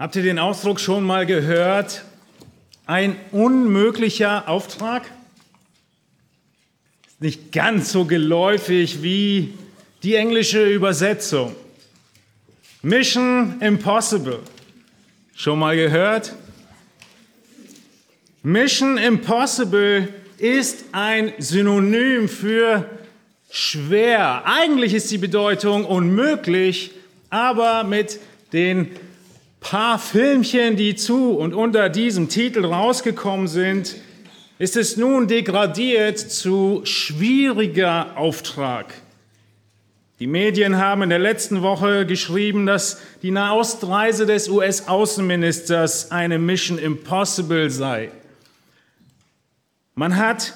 Habt ihr den Ausdruck schon mal gehört? Ein unmöglicher Auftrag? Nicht ganz so geläufig wie die englische Übersetzung. Mission Impossible. Schon mal gehört? Mission Impossible ist ein Synonym für schwer. Eigentlich ist die Bedeutung unmöglich, aber mit den paar Filmchen, die zu und unter diesem Titel rausgekommen sind, ist es nun degradiert zu schwieriger Auftrag. Die Medien haben in der letzten Woche geschrieben, dass die Nahostreise des US-Außenministers eine Mission Impossible sei. Man hat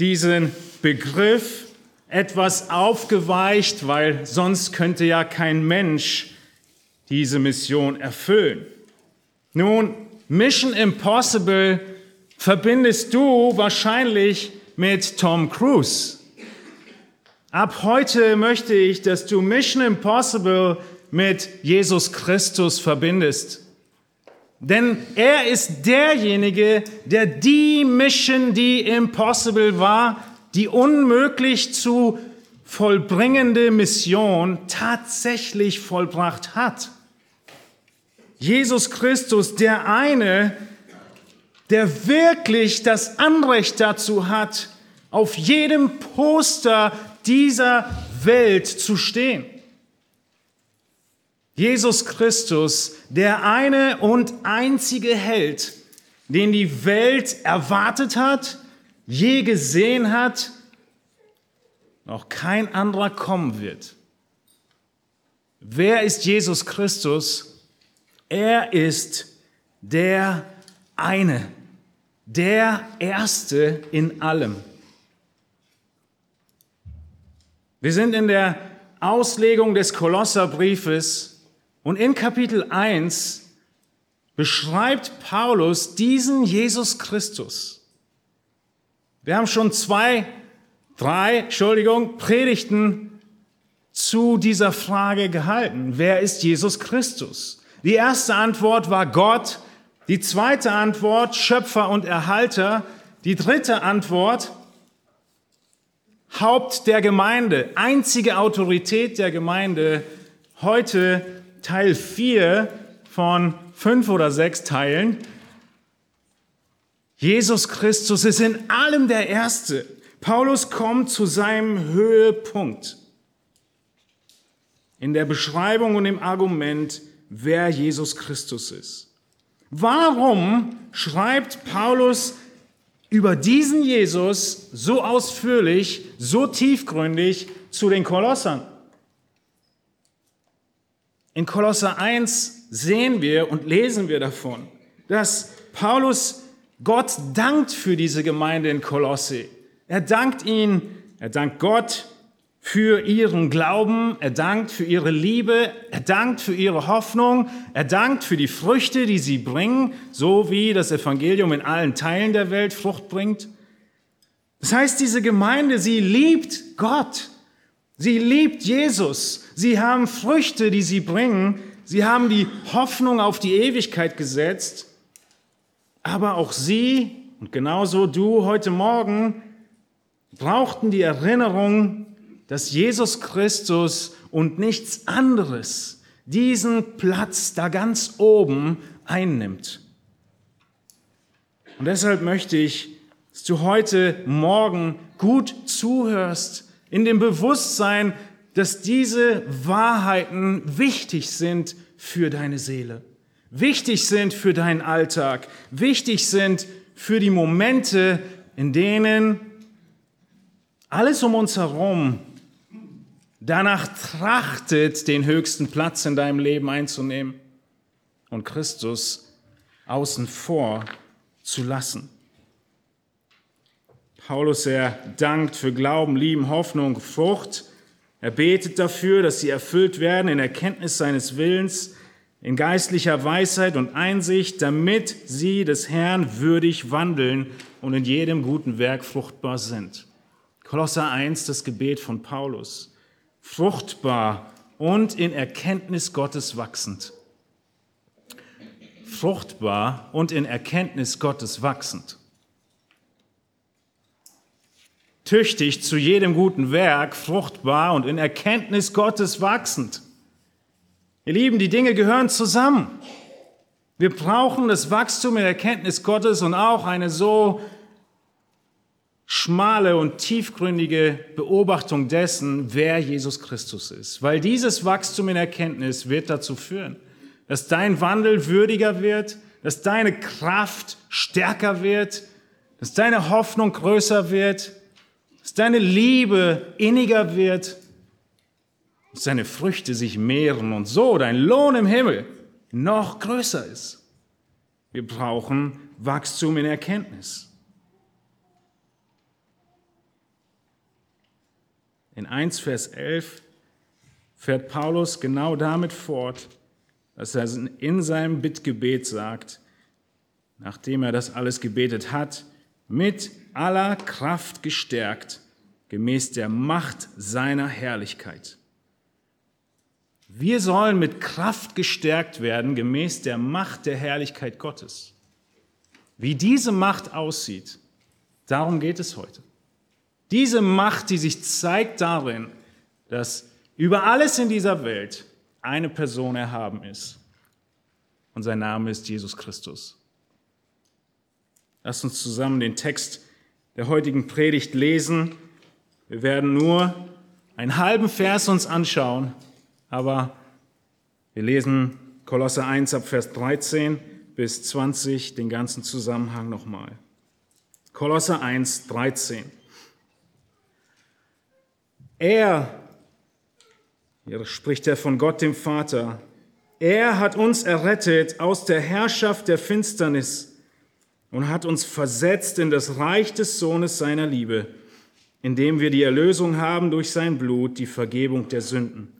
diesen Begriff etwas aufgeweicht, weil sonst könnte ja kein Mensch diese Mission erfüllen. Nun, Mission Impossible verbindest du wahrscheinlich mit Tom Cruise. Ab heute möchte ich, dass du Mission Impossible mit Jesus Christus verbindest. Denn er ist derjenige, der die Mission, die impossible war, die unmöglich zu vollbringende Mission tatsächlich vollbracht hat. Jesus Christus, der eine, der wirklich das Anrecht dazu hat, auf jedem Poster dieser Welt zu stehen. Jesus Christus, der eine und einzige Held, den die Welt erwartet hat, je gesehen hat, noch kein anderer kommen wird. Wer ist Jesus Christus? Er ist der eine, der Erste in allem. Wir sind in der Auslegung des Kolosserbriefes und in Kapitel 1 beschreibt Paulus diesen Jesus Christus. Wir haben schon zwei, drei, Entschuldigung, Predigten zu dieser Frage gehalten. Wer ist Jesus Christus? Die erste Antwort war Gott. Die zweite Antwort Schöpfer und Erhalter. Die dritte Antwort Haupt der Gemeinde, einzige Autorität der Gemeinde. Heute Teil 4 von fünf oder sechs Teilen. Jesus Christus ist in allem der Erste. Paulus kommt zu seinem Höhepunkt in der Beschreibung und im Argument, wer Jesus Christus ist. Warum schreibt Paulus über diesen Jesus so ausführlich, so tiefgründig zu den Kolossern? In Kolosser 1 sehen wir und lesen wir davon, dass Paulus Gott dankt für diese Gemeinde in Kolosse. Er dankt ihnen, er dankt Gott für ihren Glauben, er dankt für ihre Liebe, er dankt für ihre Hoffnung, er dankt für die Früchte, die sie bringen, so wie das Evangelium in allen Teilen der Welt Frucht bringt. Das heißt, diese Gemeinde, sie liebt Gott. Sie liebt Jesus. Sie haben Früchte, die sie bringen. Sie haben die Hoffnung auf die Ewigkeit gesetzt. Aber auch sie und genauso du heute Morgen brauchten die Erinnerung, dass Jesus Christus und nichts anderes diesen Platz da ganz oben einnimmt. Und deshalb möchte ich, dass du heute Morgen gut zuhörst, in dem Bewusstsein, dass diese Wahrheiten wichtig sind für deine Seele, wichtig sind für deinen Alltag, wichtig sind für die Momente, in denen alles um uns herum danach trachtet, den höchsten Platz in deinem Leben einzunehmen und Christus außen vor zu lassen. Paulus, er dankt für Glauben, Lieben, Hoffnung, Frucht. Er betet dafür, dass sie erfüllt werden in Erkenntnis seines Willens, in geistlicher Weisheit und Einsicht, damit sie des Herrn würdig wandeln und in jedem guten Werk fruchtbar sind. Kolosser 1, das Gebet von Paulus. Fruchtbar und in Erkenntnis Gottes wachsend. fruchtbar und in Erkenntnis Gottes wachsend. Tüchtig zu jedem guten Werk, fruchtbar und in Erkenntnis Gottes wachsend. Ihr Lieben, die Dinge gehören zusammen. Wir brauchen das Wachstum in Erkenntnis Gottes und auch eine so schmale und tiefgründige Beobachtung dessen, wer Jesus Christus ist. Weil dieses Wachstum in Erkenntnis wird dazu führen, dass dein Wandel würdiger wird, dass deine Kraft stärker wird, dass deine Hoffnung größer wird, dass deine Liebe inniger wird, dass deine Früchte sich mehren und so dein Lohn im Himmel noch größer ist. Wir brauchen Wachstum in Erkenntnis. In 1 Vers 11 fährt Paulus genau damit fort, dass er in seinem Bittgebet sagt, nachdem er das alles gebetet hat, mit aller Kraft gestärkt, gemäß der Macht seiner Herrlichkeit. Wir sollen mit Kraft gestärkt werden, gemäß der Macht der Herrlichkeit Gottes. Wie diese Macht aussieht, darum geht es heute. Diese Macht, die sich zeigt darin, dass über alles in dieser Welt eine Person erhaben ist. Und sein Name ist Jesus Christus. Lasst uns zusammen den Text der heutigen Predigt lesen. Wir werden nur einen halben Vers uns anschauen, aber wir lesen Kolosse 1 ab Vers 13 bis 20, den ganzen Zusammenhang nochmal. Kolosse 1, 13. Er, hier spricht er von Gott dem Vater, er hat uns errettet aus der Herrschaft der Finsternis und hat uns versetzt in das Reich des Sohnes seiner Liebe, indem wir die Erlösung haben durch sein Blut, die Vergebung der Sünden.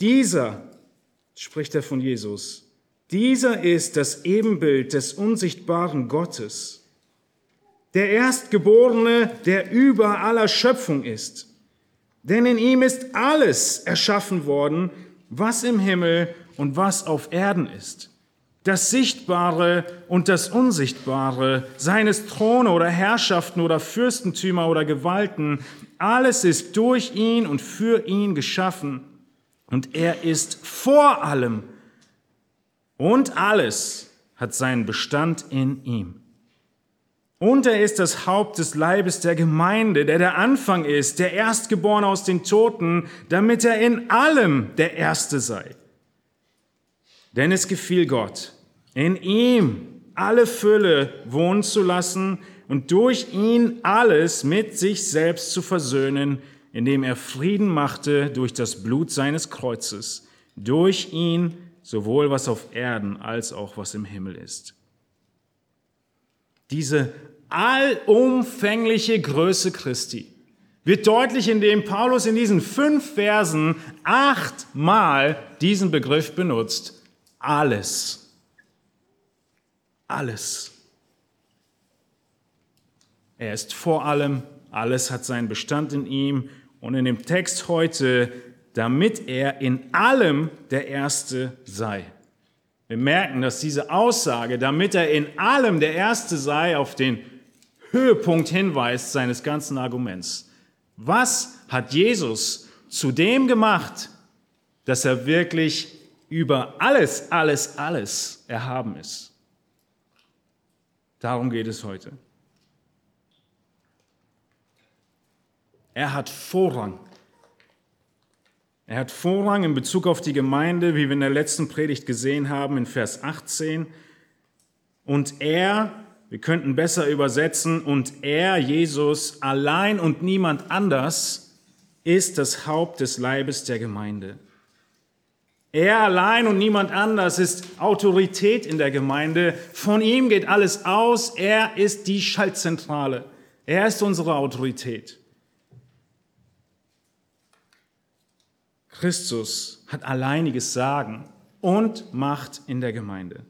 Dieser, spricht er von Jesus, dieser ist das Ebenbild des unsichtbaren Gottes, der Erstgeborene, der über aller Schöpfung ist. Denn in ihm ist alles erschaffen worden, was im Himmel und was auf Erden ist. Das Sichtbare und das Unsichtbare, seines Throne oder Herrschaften oder Fürstentümer oder Gewalten, alles ist durch ihn und für ihn geschaffen. Und er ist vor allem. Und alles hat seinen Bestand in ihm. Und er ist das Haupt des Leibes der Gemeinde, der der Anfang ist, der Erstgeborene aus den Toten, damit er in allem der Erste sei. Denn es gefiel Gott, in ihm alle Fülle wohnen zu lassen und durch ihn alles mit sich selbst zu versöhnen, indem er Frieden machte durch das Blut seines Kreuzes, durch ihn sowohl was auf Erden als auch was im Himmel ist. Diese allumfängliche Größe Christi wird deutlich, indem Paulus in diesen fünf Versen achtmal diesen Begriff benutzt. Alles. Alles. Er ist vor allem, alles hat seinen Bestand in ihm und in dem Text heute, damit er in allem der Erste sei. Wir merken, dass diese Aussage, damit er in allem der Erste sei, auf den Höhepunkt hinweist seines ganzen Arguments. Was hat Jesus zu dem gemacht, dass er wirklich über alles, alles, alles erhaben ist? Darum geht es heute. Er hat Vorrang. Er hat Vorrang in Bezug auf die Gemeinde, wie wir in der letzten Predigt gesehen haben, in Vers 18. Und er wir könnten besser übersetzen, und er, Jesus, allein und niemand anders, ist das Haupt des Leibes der Gemeinde. Er allein und niemand anders ist Autorität in der Gemeinde. Von ihm geht alles aus. Er ist die Schaltzentrale. Er ist unsere Autorität. Christus hat alleiniges Sagen und Macht in der Gemeinde.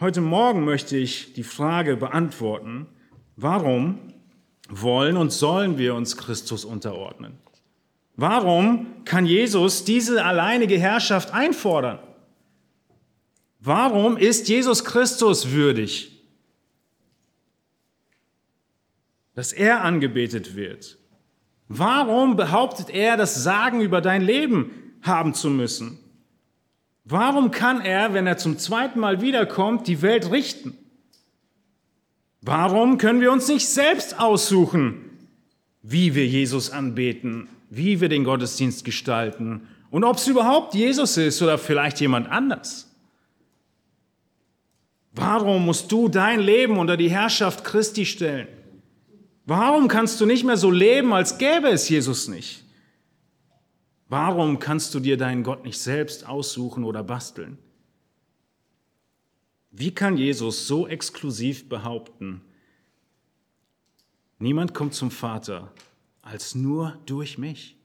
Heute Morgen möchte ich die Frage beantworten, warum wollen und sollen wir uns Christus unterordnen? Warum kann Jesus diese alleinige Herrschaft einfordern? Warum ist Jesus Christus würdig, dass er angebetet wird? Warum behauptet er, das Sagen über dein Leben haben zu müssen? Warum kann er, wenn er zum zweiten Mal wiederkommt, die Welt richten? Warum können wir uns nicht selbst aussuchen, wie wir Jesus anbeten, wie wir den Gottesdienst gestalten und ob es überhaupt Jesus ist oder vielleicht jemand anders? Warum musst du dein Leben unter die Herrschaft Christi stellen? Warum kannst du nicht mehr so leben, als gäbe es Jesus nicht? Warum kannst du dir deinen Gott nicht selbst aussuchen oder basteln? Wie kann Jesus so exklusiv behaupten, niemand kommt zum Vater als nur durch mich?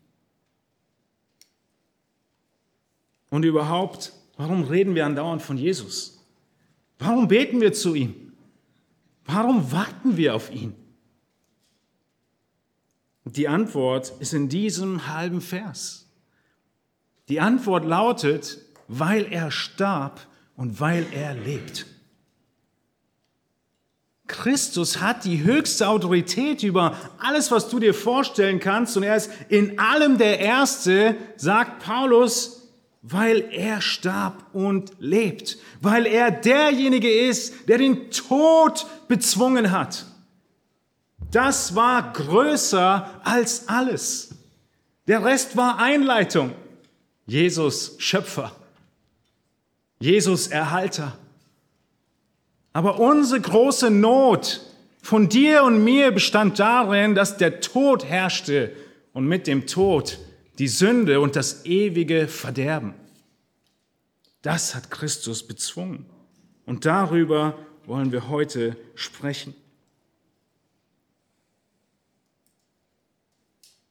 Und überhaupt, warum reden wir andauernd von Jesus? Warum beten wir zu ihm? Warum warten wir auf ihn? Die Antwort ist in diesem halben Vers. Die Antwort lautet, weil er starb und weil er lebt. Christus hat die höchste Autorität über alles, was du dir vorstellen kannst und er ist in allem der Erste, sagt Paulus, weil er starb und lebt, weil er derjenige ist, der den Tod bezwungen hat. Das war größer als alles. Der Rest war Einleitung. Jesus Schöpfer. Jesus Erhalter. Aber unsere große Not von dir und mir bestand darin, dass der Tod herrschte und mit dem Tod die Sünde und das ewige Verderben. Das hat Christus bezwungen. Und darüber wollen wir heute sprechen.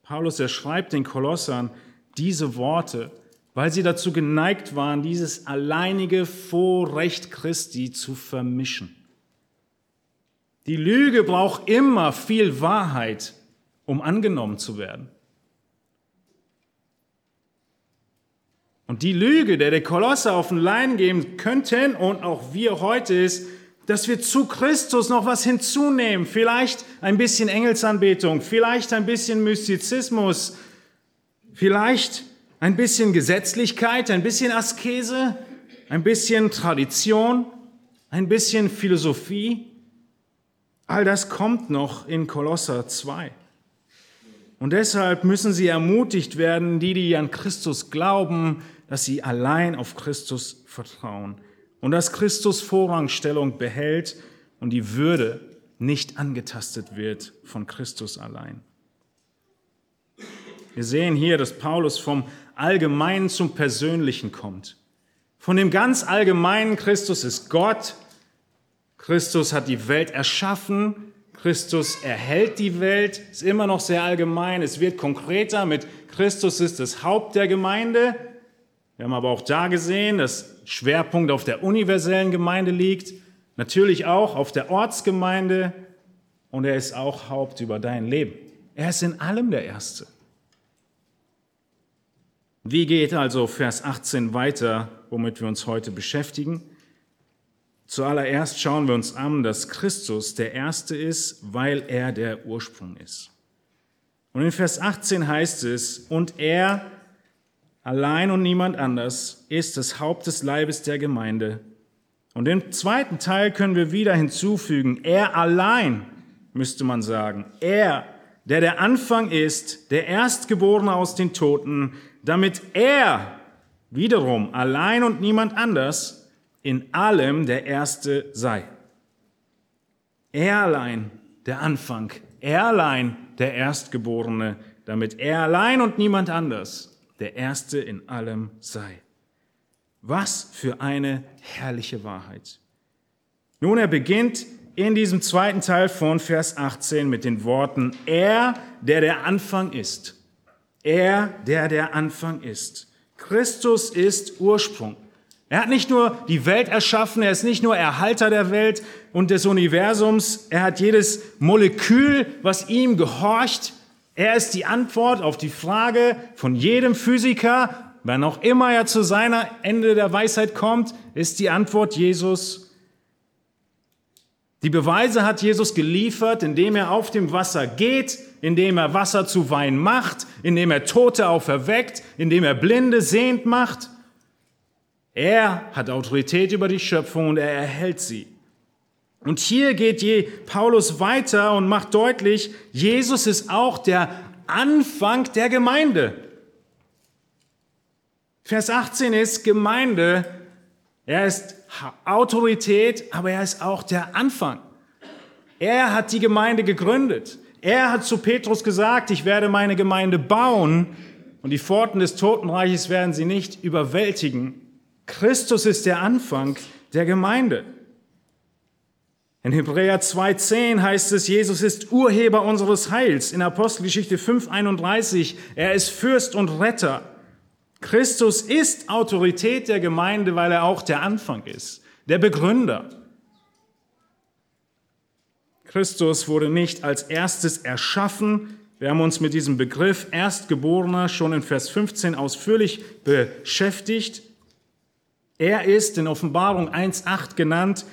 Paulus, er schreibt den Kolossern diese Worte, weil sie dazu geneigt waren, dieses alleinige Vorrecht Christi zu vermischen. Die Lüge braucht immer viel Wahrheit, um angenommen zu werden. Und die Lüge, der der Kolosse auf den Lein geben könnten und auch wir heute ist, dass wir zu Christus noch was hinzunehmen. Vielleicht ein bisschen Engelsanbetung, vielleicht ein bisschen Mystizismus, vielleicht ein bisschen Gesetzlichkeit, ein bisschen Askese, ein bisschen Tradition, ein bisschen Philosophie. All das kommt noch in Kolosser 2. Und deshalb müssen sie ermutigt werden, die, die an Christus glauben, dass sie allein auf Christus vertrauen und dass Christus Vorrangstellung behält und die Würde nicht angetastet wird von Christus allein. Wir sehen hier, dass Paulus vom Allgemeinen zum Persönlichen kommt. Von dem ganz Allgemeinen, Christus ist Gott, Christus hat die Welt erschaffen, Christus erhält die Welt, ist immer noch sehr allgemein, es wird konkreter mit Christus ist das Haupt der Gemeinde. Wir haben aber auch da gesehen, dass Schwerpunkt auf der universellen Gemeinde liegt, natürlich auch auf der Ortsgemeinde und er ist auch Haupt über dein Leben. Er ist in allem der Erste. Wie geht also Vers 18 weiter, womit wir uns heute beschäftigen? Zuallererst schauen wir uns an, dass Christus der Erste ist, weil er der Ursprung ist. Und in Vers 18 heißt es, und er allein und niemand anders ist das Haupt des Leibes der Gemeinde. Und im zweiten Teil können wir wieder hinzufügen, er allein, müsste man sagen, er, der der Anfang ist, der Erstgeborene aus den Toten, damit er wiederum allein und niemand anders in allem der Erste sei. Er allein der Anfang, er allein der Erstgeborene, damit er allein und niemand anders der Erste in allem sei. Was für eine herrliche Wahrheit. Nun, er beginnt in diesem zweiten Teil von Vers 18 mit den Worten, er, der der Anfang ist. Er, der der Anfang ist. Christus ist Ursprung. Er hat nicht nur die Welt erschaffen, er ist nicht nur Erhalter der Welt und des Universums, er hat jedes Molekül, was ihm gehorcht. Er ist die Antwort auf die Frage von jedem Physiker, wann auch immer er zu seiner Ende der Weisheit kommt, ist die Antwort Jesus. Die Beweise hat Jesus geliefert, indem er auf dem Wasser geht, indem er Wasser zu Wein macht, indem er Tote auferweckt, indem er Blinde sehend macht. Er hat Autorität über die Schöpfung und er erhält sie. Und hier geht Paulus weiter und macht deutlich, Jesus ist auch der Anfang der Gemeinde. Vers 18 ist Gemeinde. Er ist Autorität, aber er ist auch der Anfang. Er hat die Gemeinde gegründet. Er hat zu Petrus gesagt, ich werde meine Gemeinde bauen und die Pforten des Totenreiches werden sie nicht überwältigen. Christus ist der Anfang der Gemeinde. In Hebräer 2.10 heißt es, Jesus ist Urheber unseres Heils. In Apostelgeschichte 5.31, er ist Fürst und Retter. Christus ist Autorität der Gemeinde, weil er auch der Anfang ist, der Begründer. Christus wurde nicht als erstes erschaffen. Wir haben uns mit diesem Begriff Erstgeborener schon in Vers 15 ausführlich beschäftigt. Er ist in Offenbarung 1.8 genannt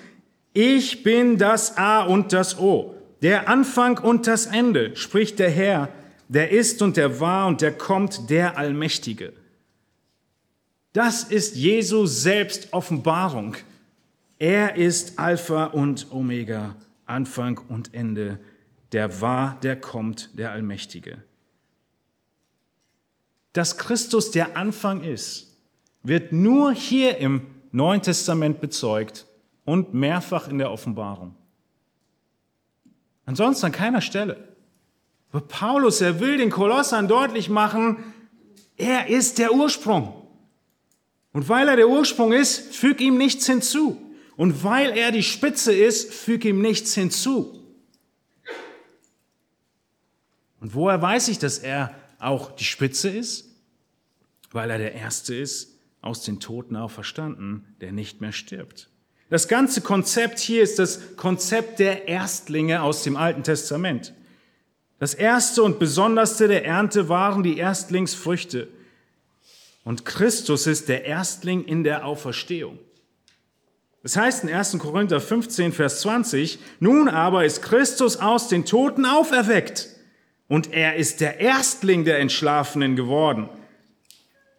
ich bin das A und das O, der Anfang und das Ende, spricht der Herr, der ist und der war und der kommt, der Allmächtige. Das ist Jesu selbst Offenbarung. Er ist Alpha und Omega, Anfang und Ende, der war, der kommt, der Allmächtige. Dass Christus der Anfang ist, wird nur hier im Neuen Testament bezeugt und mehrfach in der Offenbarung. Ansonsten an keiner Stelle. Aber Paulus, er will den Kolossern deutlich machen, er ist der Ursprung. Und weil er der Ursprung ist, füg ihm nichts hinzu. Und weil er die Spitze ist, füg ihm nichts hinzu. Und woher weiß ich, dass er auch die Spitze ist? Weil er der Erste ist, aus den Toten auferstanden, der nicht mehr stirbt. Das ganze Konzept hier ist das Konzept der Erstlinge aus dem Alten Testament. Das erste und besonderste der Ernte waren die Erstlingsfrüchte. Und Christus ist der Erstling in der Auferstehung. Das heißt in 1. Korinther 15, Vers 20, nun aber ist Christus aus den Toten auferweckt und er ist der Erstling der Entschlafenen geworden.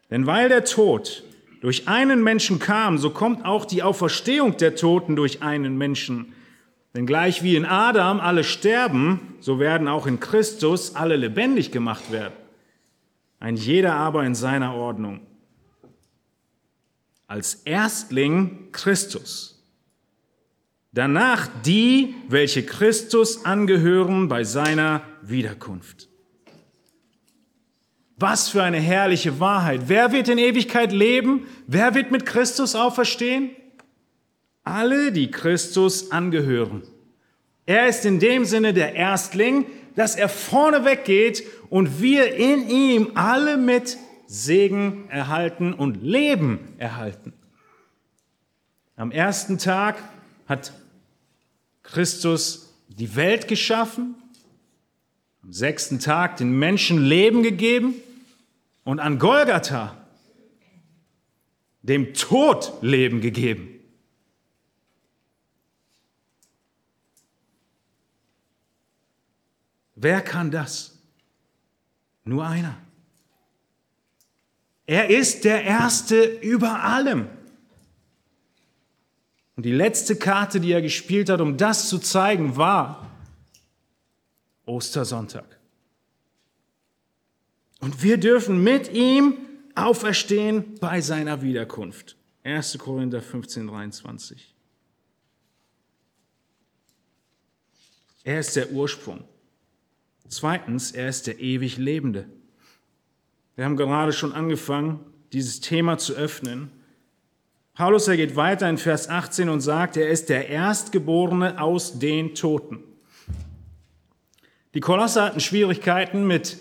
Denn weil der Tod durch einen Menschen kam, so kommt auch die Auferstehung der Toten durch einen Menschen. Denn gleich wie in Adam alle sterben, so werden auch in Christus alle lebendig gemacht werden. Ein jeder aber in seiner Ordnung. Als Erstling Christus. Danach die, welche Christus angehören bei seiner Wiederkunft. Was für eine herrliche Wahrheit. Wer wird in Ewigkeit leben? Wer wird mit Christus auferstehen? Alle, die Christus angehören. Er ist in dem Sinne der Erstling, dass er vorne weggeht und wir in ihm alle mit Segen erhalten und Leben erhalten. Am ersten Tag hat Christus die Welt geschaffen, am sechsten Tag den Menschen Leben gegeben und an Golgatha dem Tod Leben gegeben. Wer kann das? Nur einer. Er ist der Erste über allem. Und die letzte Karte, die er gespielt hat, um das zu zeigen, war Ostersonntag. Und wir dürfen mit ihm auferstehen bei seiner Wiederkunft. 1. Korinther 15, 23. Er ist der Ursprung. Zweitens, er ist der ewig Lebende. Wir haben gerade schon angefangen, dieses Thema zu öffnen. Paulus, er geht weiter in Vers 18 und sagt, er ist der Erstgeborene aus den Toten. Die Kolosser hatten Schwierigkeiten mit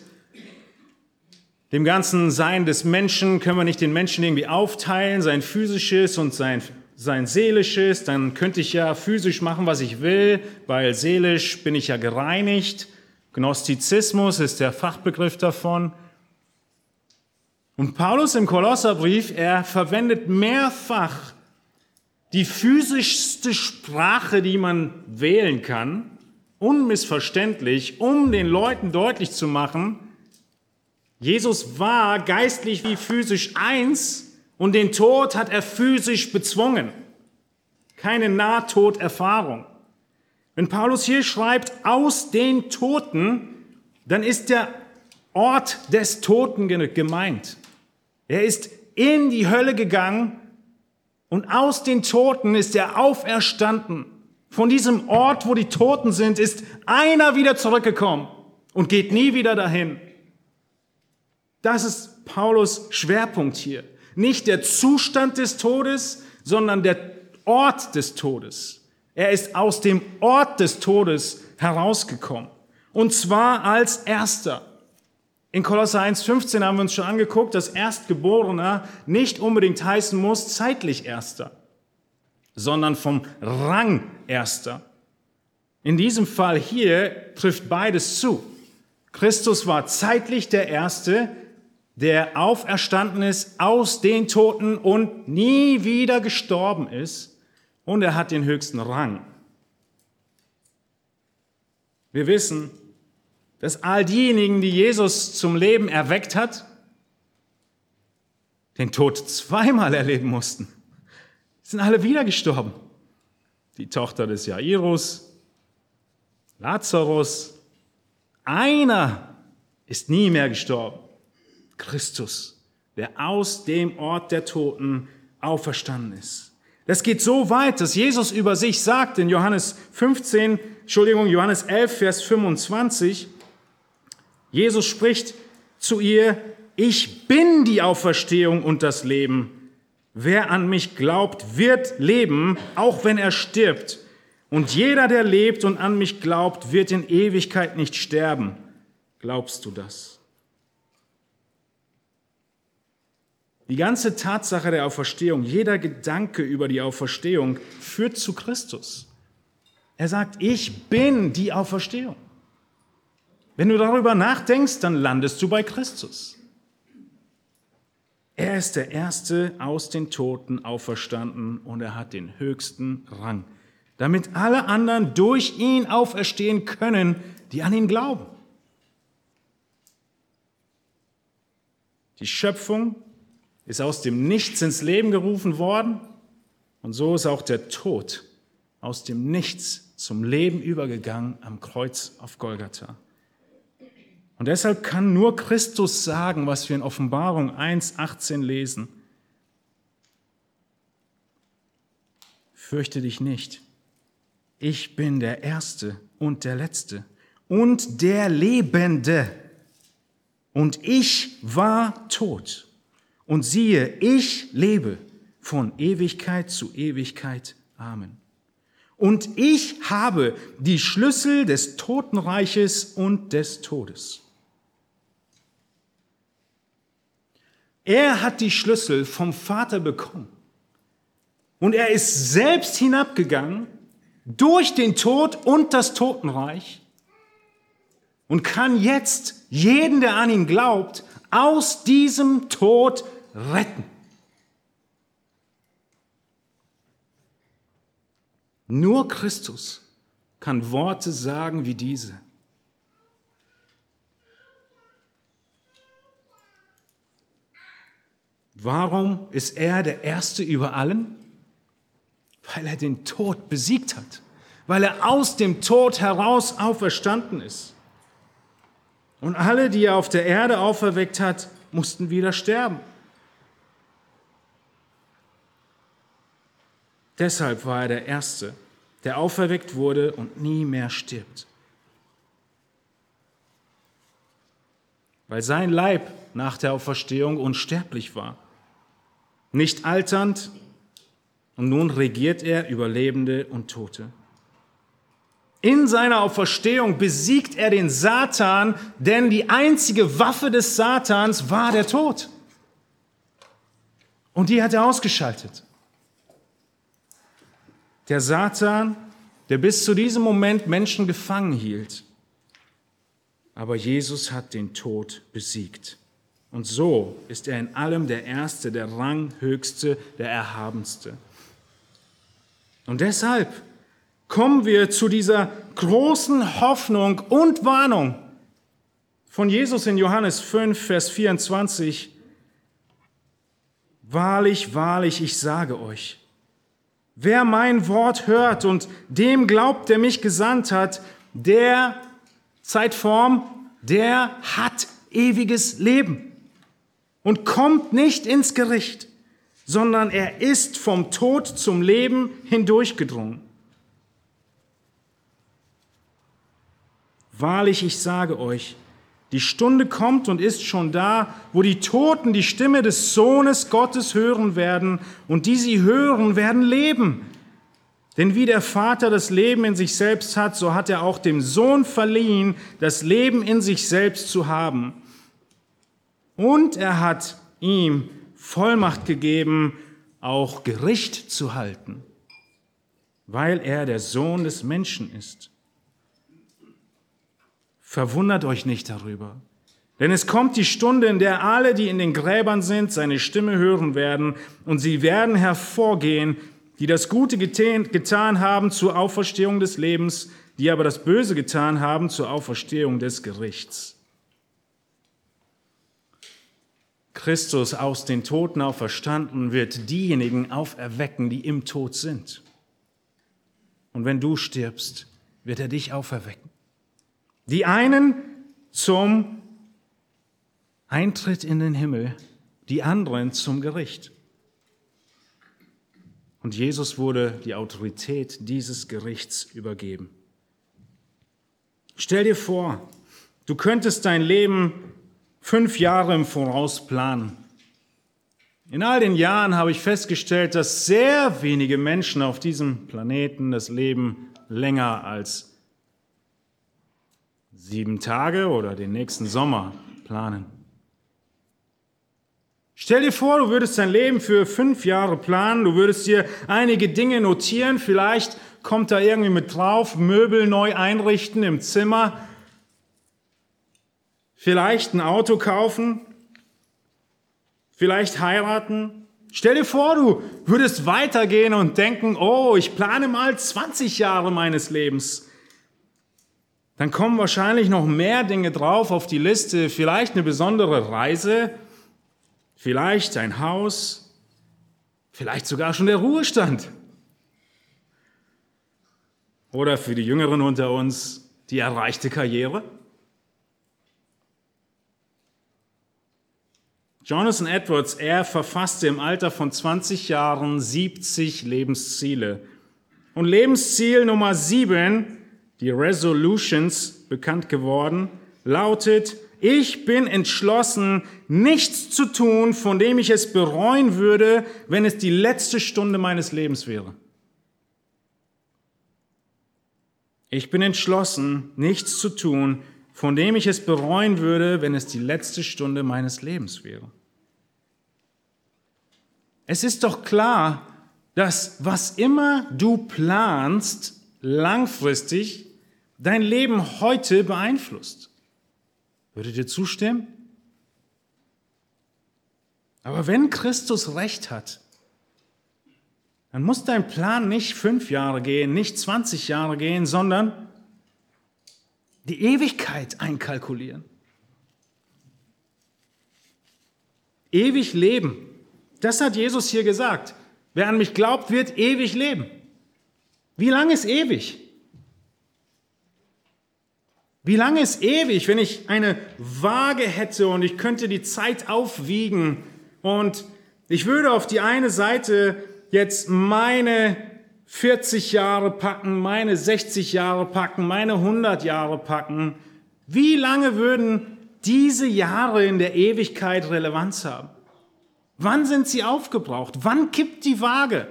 dem ganzen Sein des Menschen können wir nicht den Menschen irgendwie aufteilen, sein physisches und sein, sein seelisches. Dann könnte ich ja physisch machen, was ich will, weil seelisch bin ich ja gereinigt. Gnostizismus ist der Fachbegriff davon. Und Paulus im Kolosserbrief, er verwendet mehrfach die physischste Sprache, die man wählen kann, unmissverständlich, um den Leuten deutlich zu machen, Jesus war geistlich wie physisch eins und den Tod hat er physisch bezwungen. Keine Nahtoderfahrung. Wenn Paulus hier schreibt, aus den Toten, dann ist der Ort des Toten gemeint. Er ist in die Hölle gegangen und aus den Toten ist er auferstanden. Von diesem Ort, wo die Toten sind, ist einer wieder zurückgekommen und geht nie wieder dahin. Das ist Paulus Schwerpunkt hier. Nicht der Zustand des Todes, sondern der Ort des Todes. Er ist aus dem Ort des Todes herausgekommen. Und zwar als Erster. In Kolosser 1,15 haben wir uns schon angeguckt, dass Erstgeborener nicht unbedingt heißen muss zeitlich Erster, sondern vom Rang Erster. In diesem Fall hier trifft beides zu. Christus war zeitlich der Erste, der auferstanden ist aus den Toten und nie wieder gestorben ist. Und er hat den höchsten Rang. Wir wissen, dass all diejenigen, die Jesus zum Leben erweckt hat, den Tod zweimal erleben mussten. Sind alle wieder gestorben. Die Tochter des Jairus, Lazarus, einer ist nie mehr gestorben. Christus, der aus dem Ort der Toten auferstanden ist. Das geht so weit, dass Jesus über sich sagt in Johannes 15, Entschuldigung, Johannes 11, Vers 25, Jesus spricht zu ihr, ich bin die Auferstehung und das Leben. Wer an mich glaubt, wird leben, auch wenn er stirbt. Und jeder, der lebt und an mich glaubt, wird in Ewigkeit nicht sterben. Glaubst du das? Die ganze Tatsache der Auferstehung, jeder Gedanke über die Auferstehung führt zu Christus. Er sagt, ich bin die Auferstehung. Wenn du darüber nachdenkst, dann landest du bei Christus. Er ist der Erste aus den Toten auferstanden und er hat den höchsten Rang, damit alle anderen durch ihn auferstehen können, die an ihn glauben. Die Schöpfung ist aus dem Nichts ins Leben gerufen worden und so ist auch der Tod aus dem Nichts zum Leben übergegangen am Kreuz auf Golgatha. Und deshalb kann nur Christus sagen, was wir in Offenbarung 1.18 lesen. Fürchte dich nicht. Ich bin der Erste und der Letzte und der Lebende. Und ich war tot und siehe, ich lebe von Ewigkeit zu Ewigkeit. Amen. Und ich habe die Schlüssel des Totenreiches und des Todes. Er hat die Schlüssel vom Vater bekommen. Und er ist selbst hinabgegangen durch den Tod und das Totenreich und kann jetzt jeden, der an ihn glaubt, aus diesem Tod retten. Nur Christus kann Worte sagen wie diese. Warum ist er der Erste über allen? Weil er den Tod besiegt hat, weil er aus dem Tod heraus auferstanden ist. Und alle, die er auf der Erde auferweckt hat, mussten wieder sterben. Deshalb war er der Erste, der auferweckt wurde und nie mehr stirbt. Weil sein Leib nach der Auferstehung unsterblich war, nicht alternd, und nun regiert er über Lebende und Tote. In seiner Auferstehung besiegt er den Satan, denn die einzige Waffe des Satans war der Tod. Und die hat er ausgeschaltet. Der Satan, der bis zu diesem Moment Menschen gefangen hielt. Aber Jesus hat den Tod besiegt. Und so ist er in allem der Erste, der Ranghöchste, der Erhabenste. Und deshalb kommen wir zu dieser großen Hoffnung und Warnung von Jesus in Johannes 5, Vers 24. Wahrlich, wahrlich, ich sage euch, wer mein Wort hört und dem glaubt, der mich gesandt hat, der, Zeitform, der hat ewiges Leben und kommt nicht ins Gericht, sondern er ist vom Tod zum Leben hindurchgedrungen. Wahrlich, ich sage euch, die Stunde kommt und ist schon da, wo die Toten die Stimme des Sohnes Gottes hören werden, und die sie hören, werden leben. Denn wie der Vater das Leben in sich selbst hat, so hat er auch dem Sohn verliehen, das Leben in sich selbst zu haben. Und er hat ihm Vollmacht gegeben, auch Gericht zu halten, weil er der Sohn des Menschen ist. Verwundert euch nicht darüber. Denn es kommt die Stunde, in der alle, die in den Gräbern sind, seine Stimme hören werden, und sie werden hervorgehen, die das Gute getan haben zur Auferstehung des Lebens, die aber das Böse getan haben zur Auferstehung des Gerichts. Christus aus den Toten auferstanden wird diejenigen auferwecken, die im Tod sind. Und wenn du stirbst, wird er dich auferwecken. Die einen zum Eintritt in den Himmel, die anderen zum Gericht. Und Jesus wurde die Autorität dieses Gerichts übergeben. Stell dir vor, du könntest dein Leben fünf Jahre im Voraus planen. In all den Jahren habe ich festgestellt, dass sehr wenige Menschen auf diesem Planeten das Leben länger als sieben Tage oder den nächsten Sommer planen. Stell dir vor, du würdest dein Leben für fünf Jahre planen, du würdest dir einige Dinge notieren, vielleicht kommt da irgendwie mit drauf, Möbel neu einrichten im Zimmer, vielleicht ein Auto kaufen, vielleicht heiraten. Stell dir vor, du würdest weitergehen und denken, oh, ich plane mal 20 Jahre meines Lebens. Dann kommen wahrscheinlich noch mehr Dinge drauf auf die Liste, vielleicht eine besondere Reise, vielleicht ein Haus, vielleicht sogar schon der Ruhestand. Oder für die Jüngeren unter uns die erreichte Karriere. Jonathan Edwards, er verfasste im Alter von 20 Jahren 70 Lebensziele. Und Lebensziel Nummer 7, die Resolutions, bekannt geworden, lautet, ich bin entschlossen, nichts zu tun, von dem ich es bereuen würde, wenn es die letzte Stunde meines Lebens wäre. Ich bin entschlossen, nichts zu tun, von dem ich es bereuen würde, wenn es die letzte Stunde meines Lebens wäre. Es ist doch klar, dass was immer du planst, langfristig dein Leben heute beeinflusst. Würdet ihr zustimmen? Aber wenn Christus recht hat, dann muss dein Plan nicht fünf Jahre gehen, nicht 20 Jahre gehen, sondern die Ewigkeit einkalkulieren. Ewig leben. Das hat Jesus hier gesagt. Wer an mich glaubt, wird ewig leben. Wie lange ist ewig? Wie lange ist ewig, wenn ich eine Waage hätte und ich könnte die Zeit aufwiegen und ich würde auf die eine Seite jetzt meine 40 Jahre packen, meine 60 Jahre packen, meine 100 Jahre packen. Wie lange würden diese Jahre in der Ewigkeit Relevanz haben? Wann sind sie aufgebraucht? Wann kippt die Waage?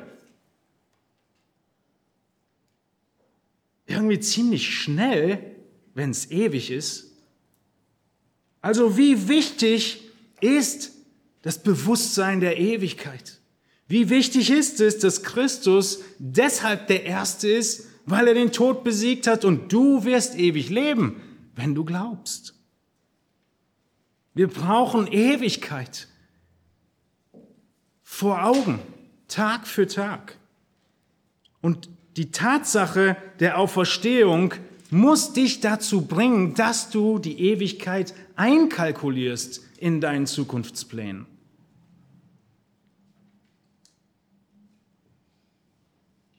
Irgendwie ziemlich schnell, wenn es ewig ist. Also wie wichtig ist das Bewusstsein der Ewigkeit? Wie wichtig ist es, dass Christus deshalb der Erste ist, weil er den Tod besiegt hat und du wirst ewig leben, wenn du glaubst. Wir brauchen Ewigkeit vor Augen, Tag für Tag. Und die Tatsache der Auferstehung muss dich dazu bringen, dass du die Ewigkeit einkalkulierst in deinen Zukunftsplänen.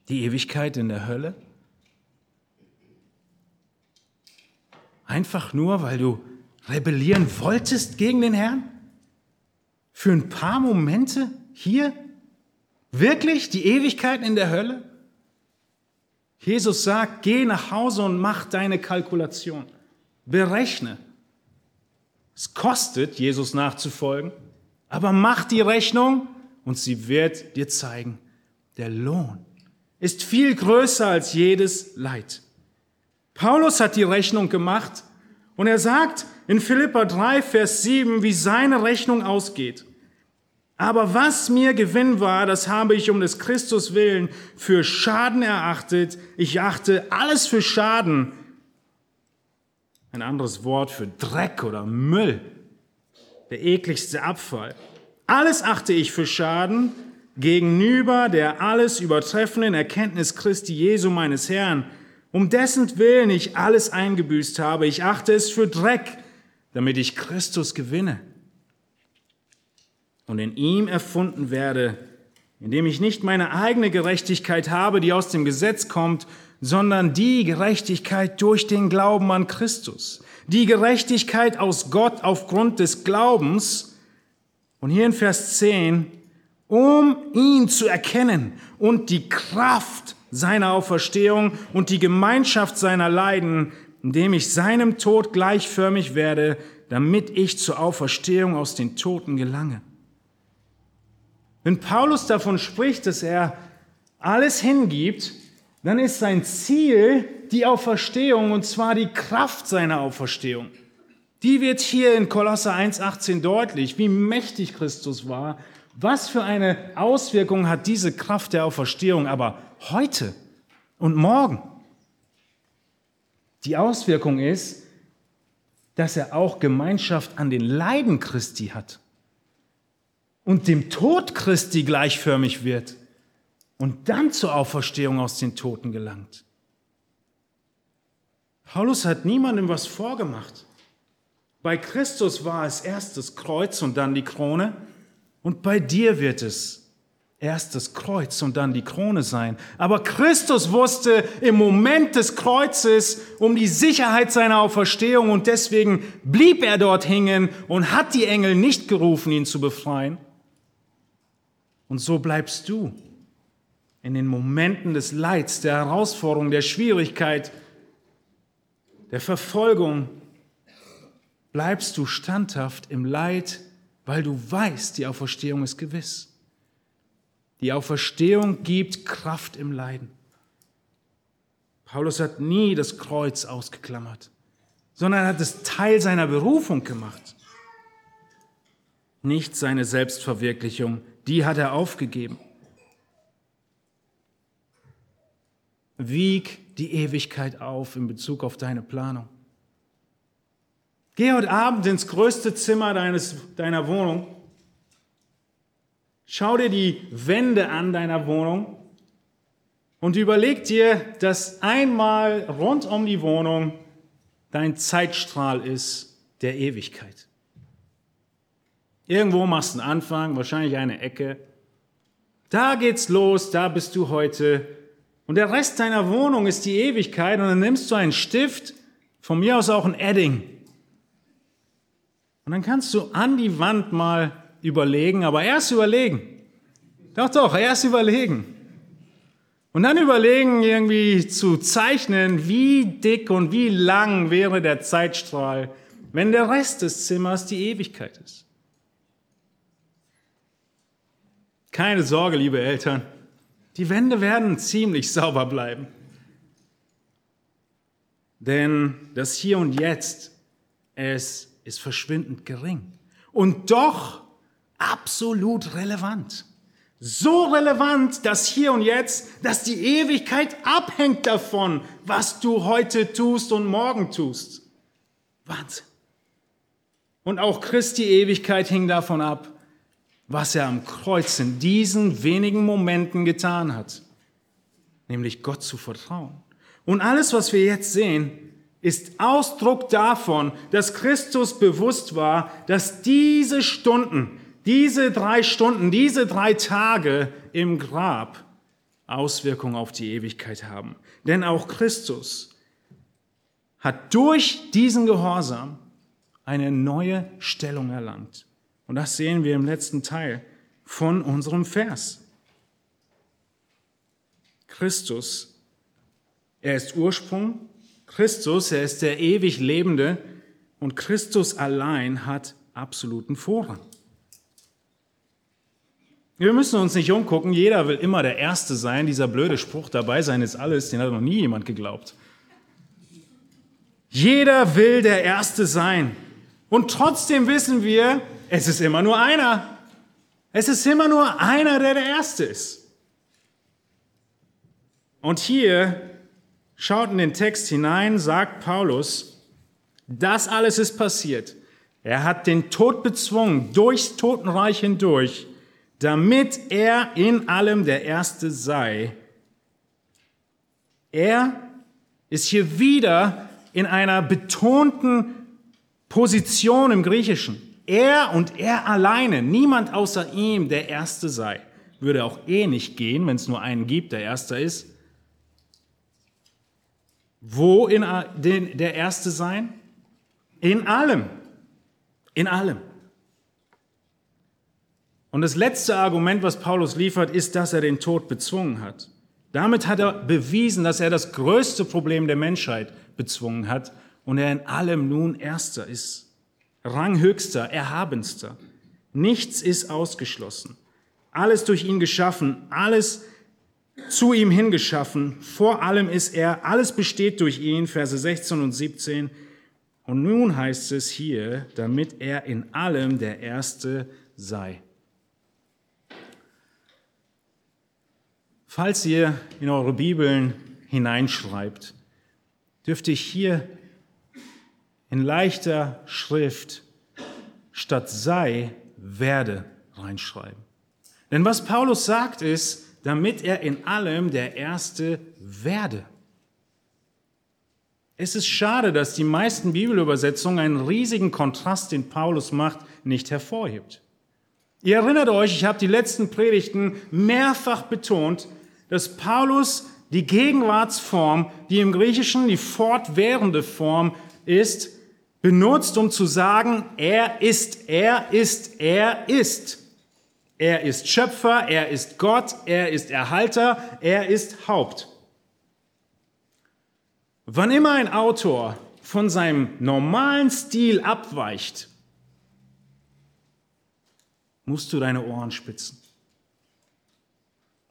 Die Ewigkeit in der Hölle? Einfach nur, weil du rebellieren wolltest gegen den Herrn? Für ein paar Momente hier? Wirklich die Ewigkeit in der Hölle? Jesus sagt, geh nach Hause und mach deine Kalkulation. Berechne. Es kostet, Jesus nachzufolgen, aber mach die Rechnung und sie wird dir zeigen, der Lohn ist viel größer als jedes Leid. Paulus hat die Rechnung gemacht und er sagt in Philippa 3, Vers 7, wie seine Rechnung ausgeht. Aber was mir Gewinn war, das habe ich um des Christus willen für Schaden erachtet. Ich achte alles für Schaden. Ein anderes Wort für Dreck oder Müll. Der ekligste Abfall. Alles achte ich für Schaden gegenüber der alles übertreffenden Erkenntnis Christi Jesu meines Herrn, um dessen Willen ich alles eingebüßt habe. Ich achte es für Dreck, damit ich Christus gewinne und in ihm erfunden werde, indem ich nicht meine eigene Gerechtigkeit habe, die aus dem Gesetz kommt, sondern die Gerechtigkeit durch den Glauben an Christus. Die Gerechtigkeit aus Gott aufgrund des Glaubens. Und hier in Vers 10, um ihn zu erkennen und die Kraft seiner Auferstehung und die Gemeinschaft seiner Leiden, indem ich seinem Tod gleichförmig werde, damit ich zur Auferstehung aus den Toten gelange. Wenn Paulus davon spricht, dass er alles hingibt, dann ist sein Ziel die Auferstehung und zwar die Kraft seiner Auferstehung. Die wird hier in Kolosser 1.18 deutlich, wie mächtig Christus war. Was für eine Auswirkung hat diese Kraft der Auferstehung aber heute und morgen? Die Auswirkung ist, dass er auch Gemeinschaft an den Leiden Christi hat und dem Tod Christi gleichförmig wird und dann zur Auferstehung aus den Toten gelangt. Paulus hat niemandem was vorgemacht. Bei Christus war es erst das Kreuz und dann die Krone und bei dir wird es erst das Kreuz und dann die Krone sein. Aber Christus wusste im Moment des Kreuzes um die Sicherheit seiner Auferstehung und deswegen blieb er dort hängen und hat die Engel nicht gerufen, ihn zu befreien. Und so bleibst du in den Momenten des Leids, der Herausforderung, der Schwierigkeit, der Verfolgung, bleibst du standhaft im Leid, weil du weißt, die Auferstehung ist gewiss. Die Auferstehung gibt Kraft im Leiden. Paulus hat nie das Kreuz ausgeklammert, sondern hat es Teil seiner Berufung gemacht. Nicht seine Selbstverwirklichung, die hat er aufgegeben. Wieg die Ewigkeit auf in Bezug auf deine Planung. Geh heute Abend ins größte Zimmer deines, deiner Wohnung. Schau dir die Wände an deiner Wohnung und überleg dir, dass einmal rund um die Wohnung dein Zeitstrahl ist der Ewigkeit. Irgendwo machst du einen Anfang, wahrscheinlich eine Ecke. Da geht's los, da bist du heute. Und der Rest deiner Wohnung ist die Ewigkeit. Und dann nimmst du einen Stift, von mir aus auch ein Edding. Und dann kannst du an die Wand mal überlegen, aber erst überlegen. Doch, doch, erst überlegen. Und dann überlegen, irgendwie zu zeichnen, wie dick und wie lang wäre der Zeitstrahl, wenn der Rest des Zimmers die Ewigkeit ist. Keine Sorge, liebe Eltern, die Wände werden ziemlich sauber bleiben. Denn das Hier und Jetzt, es ist verschwindend gering und doch absolut relevant. So relevant, dass hier und jetzt, dass die Ewigkeit abhängt davon, was du heute tust und morgen tust. Wahnsinn. Und auch Christi Ewigkeit hing davon ab, was er am Kreuz in diesen wenigen Momenten getan hat, nämlich Gott zu vertrauen. Und alles, was wir jetzt sehen, ist Ausdruck davon, dass Christus bewusst war, dass diese Stunden, diese drei Stunden, diese drei Tage im Grab Auswirkungen auf die Ewigkeit haben. Denn auch Christus hat durch diesen Gehorsam eine neue Stellung erlangt. Und das sehen wir im letzten Teil von unserem Vers. Christus, er ist Ursprung, Christus, er ist der ewig Lebende und Christus allein hat absoluten Vorrang. Wir müssen uns nicht umgucken, jeder will immer der Erste sein. Dieser blöde Spruch dabei sein ist alles, den hat noch nie jemand geglaubt. Jeder will der Erste sein. Und trotzdem wissen wir, es ist immer nur einer. Es ist immer nur einer, der der Erste ist. Und hier, schaut in den Text hinein, sagt Paulus, das alles ist passiert. Er hat den Tod bezwungen, durchs Totenreich hindurch, damit er in allem der Erste sei. Er ist hier wieder in einer betonten Position im Griechischen. Er und er alleine, niemand außer ihm der Erste sei. Würde auch eh nicht gehen, wenn es nur einen gibt, der Erster ist. Wo in den, der Erste sein? In allem. In allem. Und das letzte Argument, was Paulus liefert, ist, dass er den Tod bezwungen hat. Damit hat er bewiesen, dass er das größte Problem der Menschheit bezwungen hat und er in allem nun Erster ist. Ranghöchster, Erhabenster. Nichts ist ausgeschlossen. Alles durch ihn geschaffen, alles zu ihm hingeschaffen. Vor allem ist er, alles besteht durch ihn, Verse 16 und 17. Und nun heißt es hier, damit er in allem der Erste sei. Falls ihr in eure Bibeln hineinschreibt, dürfte ich hier in leichter Schrift statt sei, werde reinschreiben. Denn was Paulus sagt ist, damit er in allem der Erste werde. Es ist schade, dass die meisten Bibelübersetzungen einen riesigen Kontrast, den Paulus macht, nicht hervorhebt. Ihr erinnert euch, ich habe die letzten Predigten mehrfach betont, dass Paulus die Gegenwartsform, die im Griechischen die fortwährende Form ist, benutzt, um zu sagen, er ist, er ist, er ist. Er ist Schöpfer, er ist Gott, er ist Erhalter, er ist Haupt. Wann immer ein Autor von seinem normalen Stil abweicht, musst du deine Ohren spitzen.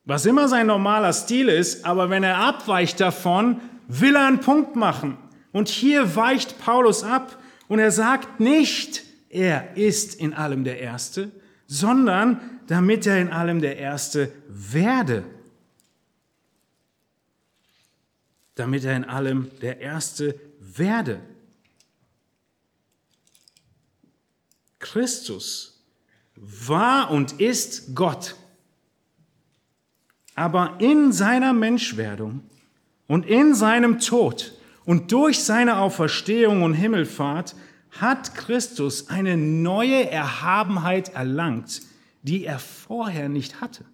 Was immer sein normaler Stil ist, aber wenn er abweicht davon, will er einen Punkt machen. Und hier weicht Paulus ab und er sagt nicht, er ist in allem der Erste, sondern damit er in allem der Erste werde. Damit er in allem der Erste werde. Christus war und ist Gott. Aber in seiner Menschwerdung und in seinem Tod und durch seine Auferstehung und Himmelfahrt hat Christus eine neue Erhabenheit erlangt, die er vorher nicht hatte.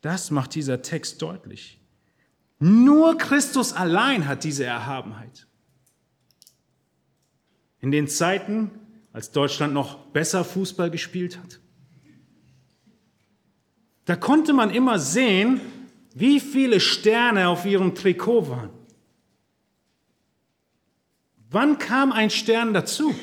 Das macht dieser Text deutlich. Nur Christus allein hat diese Erhabenheit. In den Zeiten, als Deutschland noch besser Fußball gespielt hat, da konnte man immer sehen, wie viele Sterne auf ihrem Trikot waren. Wann kam ein Stern dazu?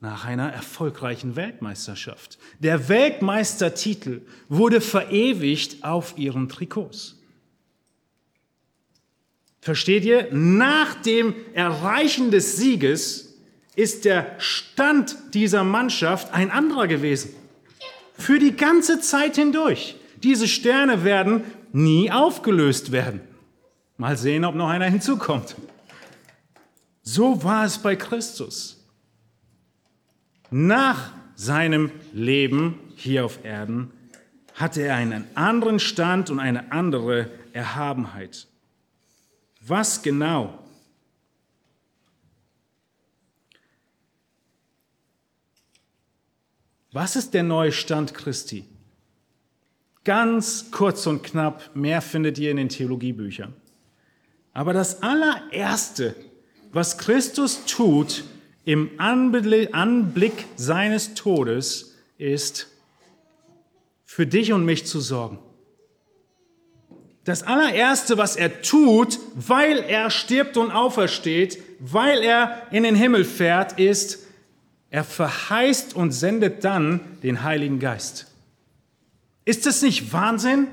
Nach einer erfolgreichen Weltmeisterschaft. Der Weltmeistertitel wurde verewigt auf ihren Trikots. Versteht ihr? Nach dem Erreichen des Sieges ist der Stand dieser Mannschaft ein anderer gewesen. Für die ganze Zeit hindurch. Diese Sterne werden nie aufgelöst werden. Mal sehen, ob noch einer hinzukommt. So war es bei Christus. Nach seinem Leben hier auf Erden hatte er einen anderen Stand und eine andere Erhabenheit. Was genau? Was ist der neue Stand Christi? Ganz kurz und knapp, mehr findet ihr in den Theologiebüchern. Aber das allererste, was Christus tut im Anblick seines Todes, ist, für dich und mich zu sorgen. Das allererste, was er tut, weil er stirbt und aufersteht, weil er in den Himmel fährt, ist, er verheißt und sendet dann den Heiligen Geist. Ist das nicht Wahnsinn?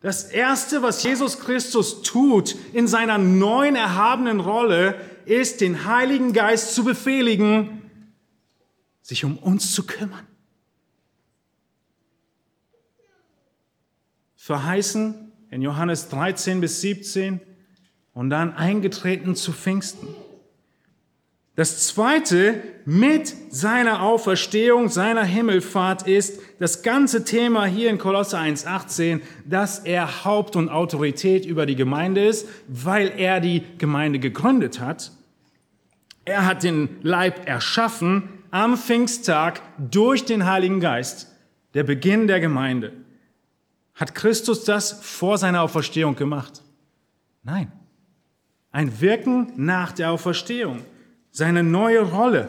Das erste, was Jesus Christus tut in seiner neuen erhabenen Rolle, ist, den Heiligen Geist zu befehligen, sich um uns zu kümmern. Verheißen in Johannes 13 bis 17 und dann eingetreten zu Pfingsten. Das zweite mit seiner Auferstehung, seiner Himmelfahrt ist das ganze Thema hier in Kolosse 1,18, dass er Haupt und Autorität über die Gemeinde ist, weil er die Gemeinde gegründet hat. Er hat den Leib erschaffen am Pfingsttag durch den Heiligen Geist, der Beginn der Gemeinde. Hat Christus das vor seiner Auferstehung gemacht? Nein. Ein Wirken nach der Auferstehung. Seine neue Rolle.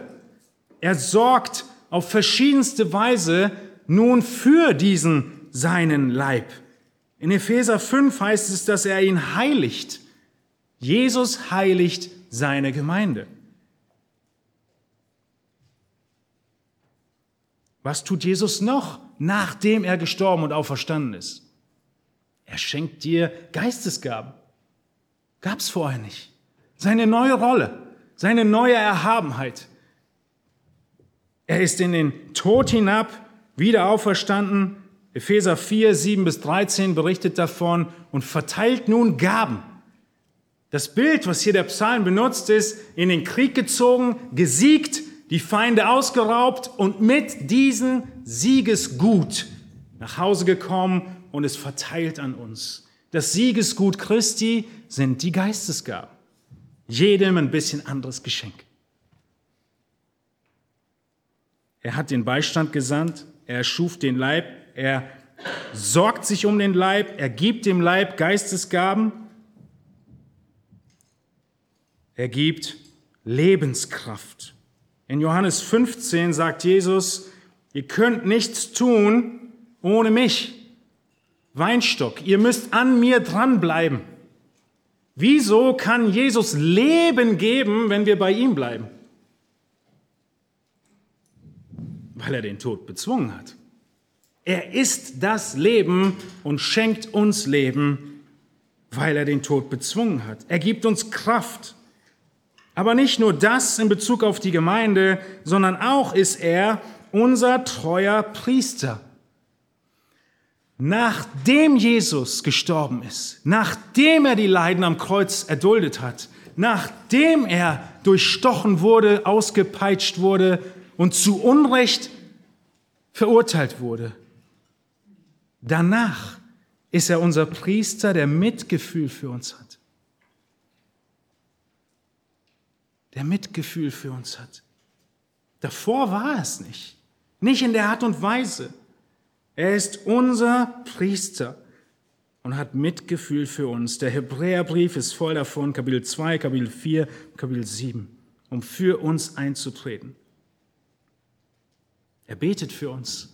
Er sorgt auf verschiedenste Weise nun für diesen seinen Leib. In Epheser 5 heißt es, dass er ihn heiligt. Jesus heiligt seine Gemeinde. Was tut Jesus noch? nachdem er gestorben und auferstanden ist. Er schenkt dir Geistesgaben. Gab's vorher nicht. Seine neue Rolle, seine neue Erhabenheit. Er ist in den Tod hinab, wieder auferstanden. Epheser 4, 7 bis 13 berichtet davon und verteilt nun Gaben. Das Bild, was hier der Psalm benutzt, ist in den Krieg gezogen, gesiegt, die Feinde ausgeraubt und mit diesem Siegesgut nach Hause gekommen und es verteilt an uns. Das Siegesgut Christi sind die Geistesgaben. Jedem ein bisschen anderes Geschenk. Er hat den Beistand gesandt, er schuf den Leib, er sorgt sich um den Leib, er gibt dem Leib Geistesgaben, er gibt Lebenskraft. In Johannes 15 sagt Jesus, ihr könnt nichts tun ohne mich. Weinstock, ihr müsst an mir dranbleiben. Wieso kann Jesus Leben geben, wenn wir bei ihm bleiben? Weil er den Tod bezwungen hat. Er ist das Leben und schenkt uns Leben, weil er den Tod bezwungen hat. Er gibt uns Kraft. Aber nicht nur das in Bezug auf die Gemeinde, sondern auch ist er unser treuer Priester. Nachdem Jesus gestorben ist, nachdem er die Leiden am Kreuz erduldet hat, nachdem er durchstochen wurde, ausgepeitscht wurde und zu Unrecht verurteilt wurde, danach ist er unser Priester, der Mitgefühl für uns hat. der Mitgefühl für uns hat. Davor war es nicht. Nicht in der Art und Weise. Er ist unser Priester und hat Mitgefühl für uns. Der Hebräerbrief ist voll davon, Kapitel 2, Kapitel 4, Kapitel 7, um für uns einzutreten. Er betet für uns.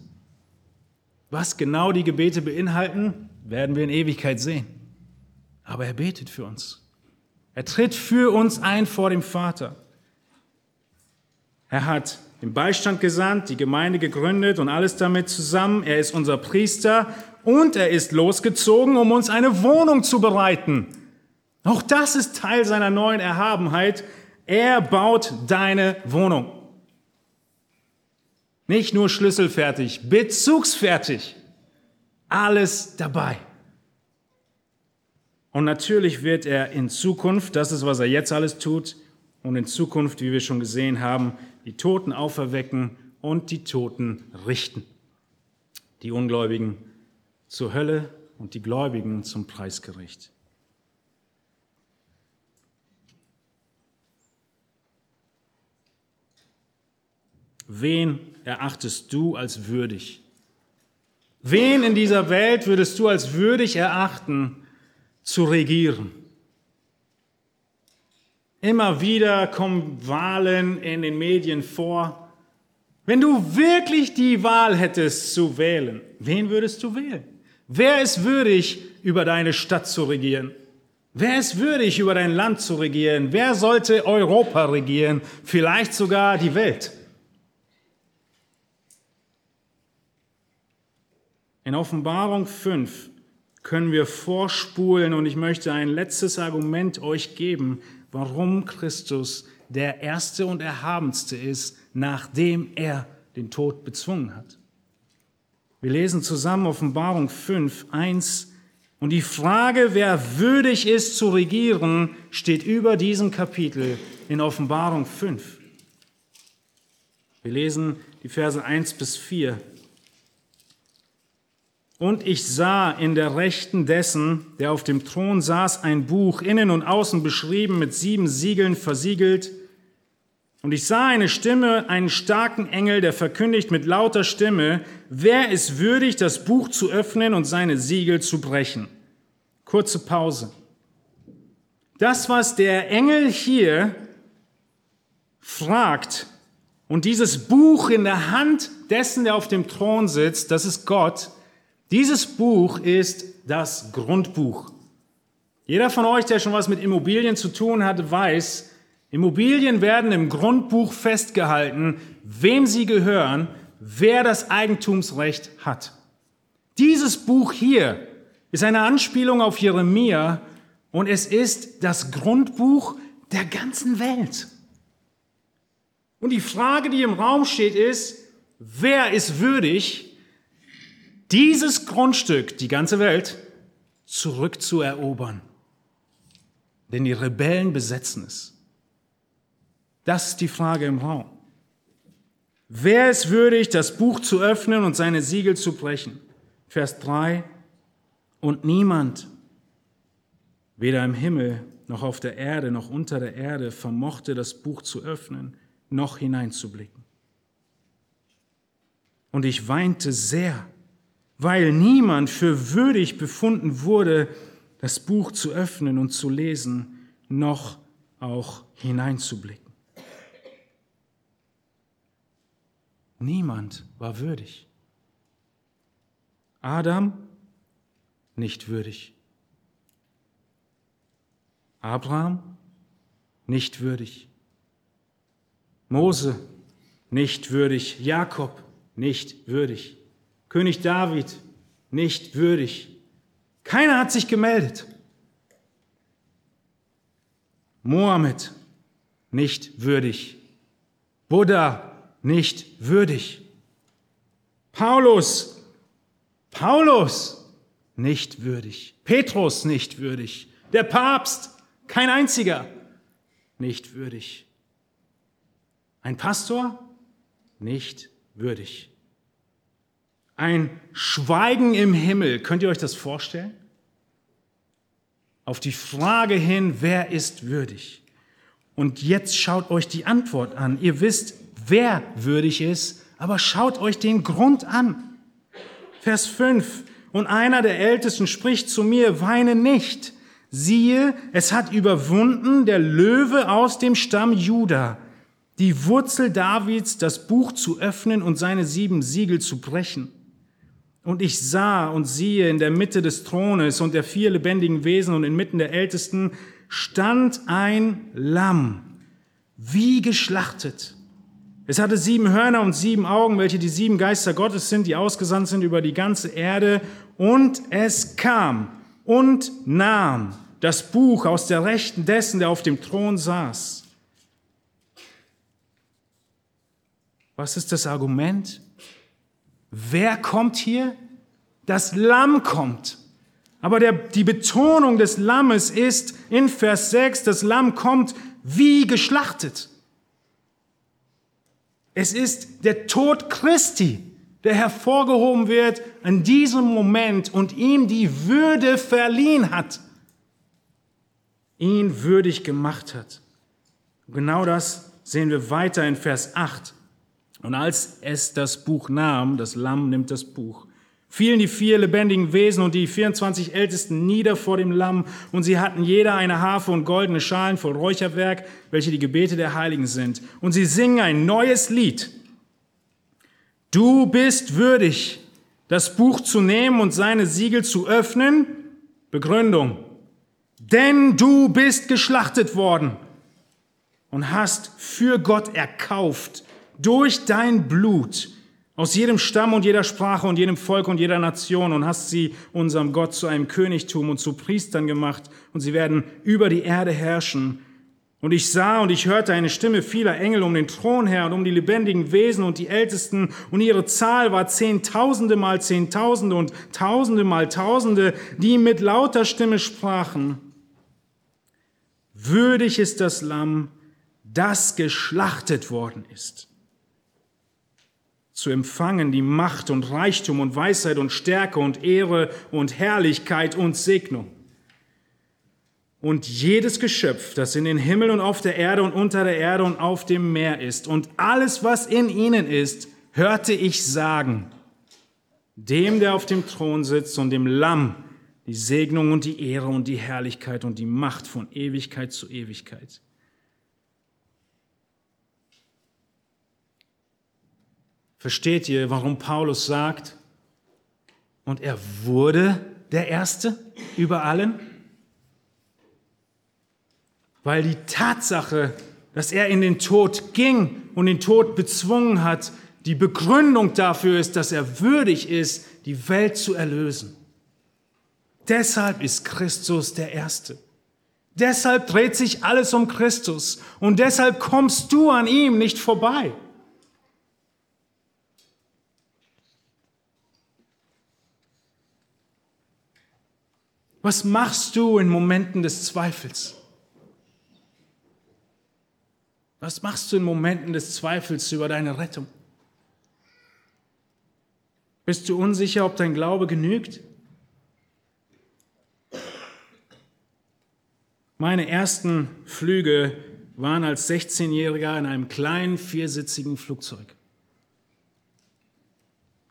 Was genau die Gebete beinhalten, werden wir in Ewigkeit sehen. Aber er betet für uns. Er tritt für uns ein vor dem Vater. Er hat den Beistand gesandt, die Gemeinde gegründet und alles damit zusammen. Er ist unser Priester und er ist losgezogen, um uns eine Wohnung zu bereiten. Auch das ist Teil seiner neuen Erhabenheit. Er baut deine Wohnung. Nicht nur schlüsselfertig, bezugsfertig. Alles dabei. Und natürlich wird er in Zukunft, das ist, was er jetzt alles tut, und in Zukunft, wie wir schon gesehen haben, die Toten auferwecken und die Toten richten. Die Ungläubigen zur Hölle und die Gläubigen zum Preisgericht. Wen erachtest du als würdig? Wen in dieser Welt würdest du als würdig erachten, zu regieren? Immer wieder kommen Wahlen in den Medien vor. Wenn du wirklich die Wahl hättest zu wählen, wen würdest du wählen? Wer ist würdig, über deine Stadt zu regieren? Wer ist würdig, über dein Land zu regieren? Wer sollte Europa regieren? Vielleicht sogar die Welt? In Offenbarung 5 können wir vorspulen und ich möchte ein letztes Argument euch geben, warum Christus der Erste und Erhabenste ist, nachdem er den Tod bezwungen hat. Wir lesen zusammen Offenbarung 5, 1 und die Frage, wer würdig ist zu regieren, steht über diesem Kapitel in Offenbarung 5. Wir lesen die Verse 1 bis 4. Und ich sah in der Rechten dessen, der auf dem Thron saß, ein Buch, innen und außen beschrieben, mit sieben Siegeln versiegelt. Und ich sah eine Stimme, einen starken Engel, der verkündigt mit lauter Stimme, wer ist würdig, das Buch zu öffnen und seine Siegel zu brechen? Kurze Pause. Das, was der Engel hier fragt und dieses Buch in der Hand dessen, der auf dem Thron sitzt, das ist Gott, dieses Buch ist das Grundbuch. Jeder von euch, der schon was mit Immobilien zu tun hat, weiß, Immobilien werden im Grundbuch festgehalten, wem sie gehören, wer das Eigentumsrecht hat. Dieses Buch hier ist eine Anspielung auf Jeremia und es ist das Grundbuch der ganzen Welt. Und die Frage, die im Raum steht, ist, wer ist würdig, dieses Grundstück, die ganze Welt, zurückzuerobern. Denn die Rebellen besetzen es. Das ist die Frage im Raum. Wer ist würdig, das Buch zu öffnen und seine Siegel zu brechen? Vers 3. Und niemand, weder im Himmel noch auf der Erde noch unter der Erde, vermochte das Buch zu öffnen, noch hineinzublicken. Und ich weinte sehr weil niemand für würdig befunden wurde, das Buch zu öffnen und zu lesen, noch auch hineinzublicken. Niemand war würdig. Adam nicht würdig. Abraham nicht würdig. Mose nicht würdig. Jakob nicht würdig. König David nicht würdig. Keiner hat sich gemeldet. Mohammed nicht würdig. Buddha nicht würdig. Paulus, Paulus nicht würdig. Petrus nicht würdig. Der Papst, kein einziger, nicht würdig. Ein Pastor, nicht würdig. Ein Schweigen im Himmel. Könnt ihr euch das vorstellen? Auf die Frage hin, wer ist würdig? Und jetzt schaut euch die Antwort an. Ihr wisst, wer würdig ist, aber schaut euch den Grund an. Vers 5. Und einer der Ältesten spricht zu mir, weine nicht. Siehe, es hat überwunden der Löwe aus dem Stamm Juda, die Wurzel Davids, das Buch zu öffnen und seine sieben Siegel zu brechen. Und ich sah und siehe in der Mitte des Thrones und der vier lebendigen Wesen und inmitten der Ältesten stand ein Lamm, wie geschlachtet. Es hatte sieben Hörner und sieben Augen, welche die sieben Geister Gottes sind, die ausgesandt sind über die ganze Erde. Und es kam und nahm das Buch aus der Rechten dessen, der auf dem Thron saß. Was ist das Argument? Wer kommt hier? Das Lamm kommt. Aber der, die Betonung des Lammes ist in Vers 6, das Lamm kommt wie geschlachtet. Es ist der Tod Christi, der hervorgehoben wird an diesem Moment und ihm die Würde verliehen hat, ihn würdig gemacht hat. Genau das sehen wir weiter in Vers 8. Und als es das Buch nahm, das Lamm nimmt das Buch, fielen die vier lebendigen Wesen und die 24 Ältesten nieder vor dem Lamm, und sie hatten jeder eine Harfe und goldene Schalen voll Räucherwerk, welche die Gebete der Heiligen sind. Und sie singen ein neues Lied. Du bist würdig, das Buch zu nehmen und seine Siegel zu öffnen. Begründung. Denn du bist geschlachtet worden und hast für Gott erkauft durch dein Blut aus jedem Stamm und jeder Sprache und jedem Volk und jeder Nation und hast sie unserem Gott zu einem Königtum und zu Priestern gemacht und sie werden über die Erde herrschen. Und ich sah und ich hörte eine Stimme vieler Engel um den Thron her und um die lebendigen Wesen und die Ältesten und ihre Zahl war Zehntausende mal Zehntausende und Tausende mal Tausende, die mit lauter Stimme sprachen. Würdig ist das Lamm, das geschlachtet worden ist zu empfangen die Macht und Reichtum und Weisheit und Stärke und Ehre und Herrlichkeit und Segnung. Und jedes Geschöpf, das in den Himmel und auf der Erde und unter der Erde und auf dem Meer ist und alles, was in ihnen ist, hörte ich sagen, dem, der auf dem Thron sitzt und dem Lamm, die Segnung und die Ehre und die Herrlichkeit und die Macht von Ewigkeit zu Ewigkeit. Versteht ihr, warum Paulus sagt, und er wurde der Erste über allen? Weil die Tatsache, dass er in den Tod ging und den Tod bezwungen hat, die Begründung dafür ist, dass er würdig ist, die Welt zu erlösen. Deshalb ist Christus der Erste. Deshalb dreht sich alles um Christus und deshalb kommst du an ihm nicht vorbei. Was machst du in Momenten des Zweifels? Was machst du in Momenten des Zweifels über deine Rettung? Bist du unsicher, ob dein Glaube genügt? Meine ersten Flüge waren als 16-Jähriger in einem kleinen viersitzigen Flugzeug.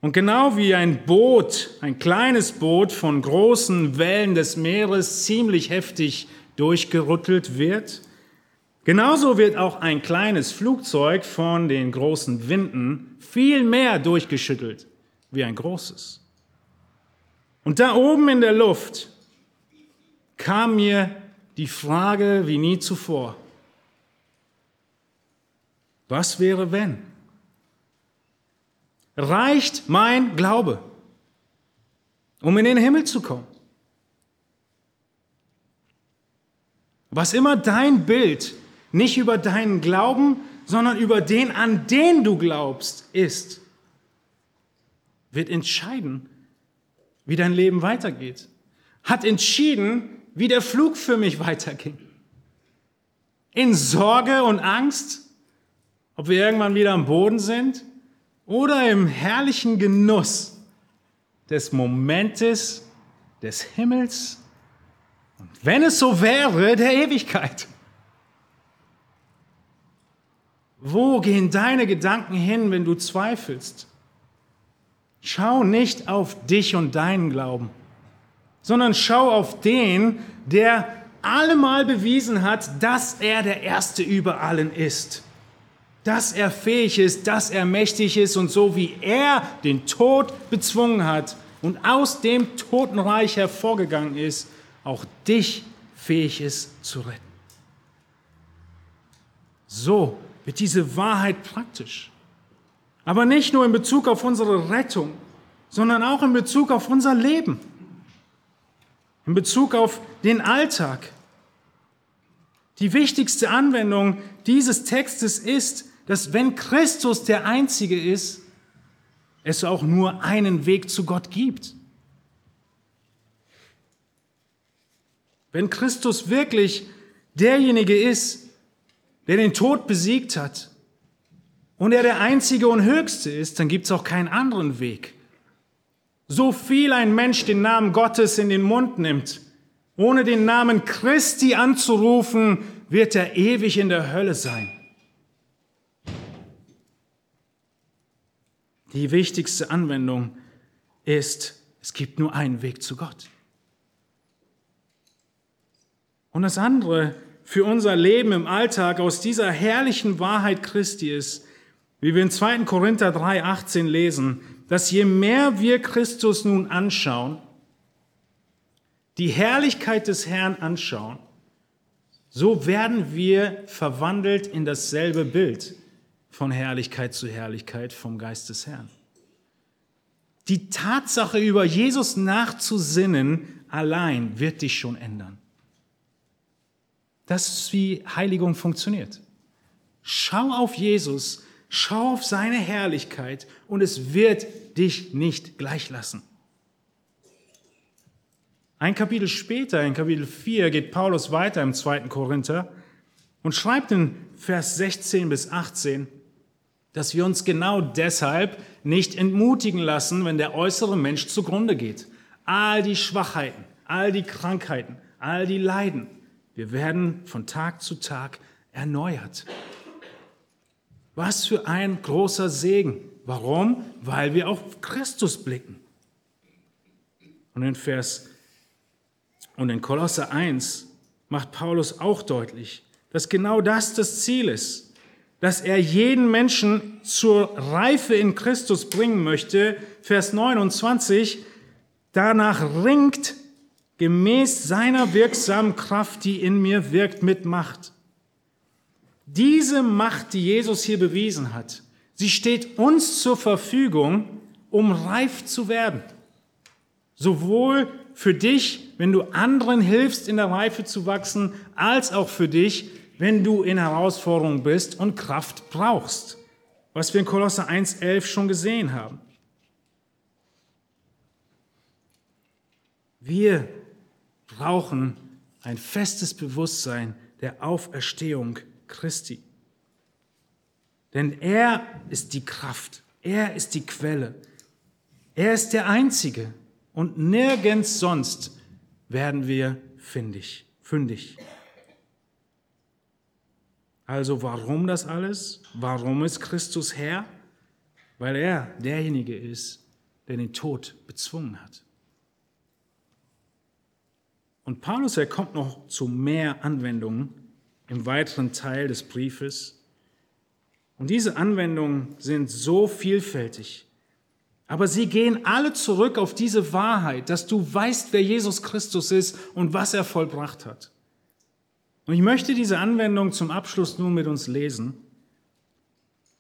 Und genau wie ein Boot, ein kleines Boot von großen Wellen des Meeres ziemlich heftig durchgerüttelt wird, genauso wird auch ein kleines Flugzeug von den großen Winden viel mehr durchgeschüttelt wie ein großes. Und da oben in der Luft kam mir die Frage wie nie zuvor, was wäre wenn? Reicht mein Glaube, um in den Himmel zu kommen. Was immer dein Bild nicht über deinen Glauben, sondern über den, an den du glaubst, ist, wird entscheiden, wie dein Leben weitergeht. Hat entschieden, wie der Flug für mich weiterging. In Sorge und Angst, ob wir irgendwann wieder am Boden sind oder im herrlichen Genuss des Momentes des Himmels und wenn es so wäre, der Ewigkeit. Wo gehen deine Gedanken hin, wenn du zweifelst? Schau nicht auf dich und deinen Glauben, sondern schau auf den, der allemal bewiesen hat, dass er der Erste über allen ist dass er fähig ist, dass er mächtig ist und so wie er den Tod bezwungen hat und aus dem Totenreich hervorgegangen ist, auch dich fähig ist zu retten. So wird diese Wahrheit praktisch. Aber nicht nur in Bezug auf unsere Rettung, sondern auch in Bezug auf unser Leben, in Bezug auf den Alltag. Die wichtigste Anwendung dieses Textes ist, dass wenn Christus der Einzige ist, es auch nur einen Weg zu Gott gibt. Wenn Christus wirklich derjenige ist, der den Tod besiegt hat und er der Einzige und Höchste ist, dann gibt es auch keinen anderen Weg. So viel ein Mensch den Namen Gottes in den Mund nimmt, ohne den Namen Christi anzurufen, wird er ewig in der Hölle sein. Die wichtigste Anwendung ist, es gibt nur einen Weg zu Gott. Und das andere für unser Leben im Alltag aus dieser herrlichen Wahrheit Christi ist, wie wir in 2. Korinther 3.18 lesen, dass je mehr wir Christus nun anschauen, die Herrlichkeit des Herrn anschauen, so werden wir verwandelt in dasselbe Bild von Herrlichkeit zu Herrlichkeit vom Geist des Herrn. Die Tatsache, über Jesus nachzusinnen, allein wird dich schon ändern. Das ist, wie Heiligung funktioniert. Schau auf Jesus, schau auf seine Herrlichkeit und es wird dich nicht gleich lassen. Ein Kapitel später, in Kapitel 4, geht Paulus weiter im 2. Korinther und schreibt in Vers 16 bis 18, dass wir uns genau deshalb nicht entmutigen lassen, wenn der äußere Mensch zugrunde geht. All die Schwachheiten, all die Krankheiten, all die Leiden, wir werden von Tag zu Tag erneuert. Was für ein großer Segen. Warum? Weil wir auf Christus blicken. Und in Vers und in Kolosse 1 macht Paulus auch deutlich, dass genau das das Ziel ist dass er jeden Menschen zur Reife in Christus bringen möchte. Vers 29, danach ringt gemäß seiner wirksamen Kraft, die in mir wirkt, mit Macht. Diese Macht, die Jesus hier bewiesen hat, sie steht uns zur Verfügung, um reif zu werden. Sowohl für dich, wenn du anderen hilfst, in der Reife zu wachsen, als auch für dich, wenn du in Herausforderung bist und Kraft brauchst, was wir in Kolosser 1.11 schon gesehen haben. Wir brauchen ein festes Bewusstsein der Auferstehung Christi. Denn er ist die Kraft, er ist die Quelle, er ist der Einzige und nirgends sonst werden wir fündig. fündig. Also warum das alles? Warum ist Christus Herr? Weil er derjenige ist, der den Tod bezwungen hat. Und Paulus, er kommt noch zu mehr Anwendungen im weiteren Teil des Briefes. Und diese Anwendungen sind so vielfältig, aber sie gehen alle zurück auf diese Wahrheit, dass du weißt, wer Jesus Christus ist und was er vollbracht hat. Und ich möchte diese Anwendung zum Abschluss nun mit uns lesen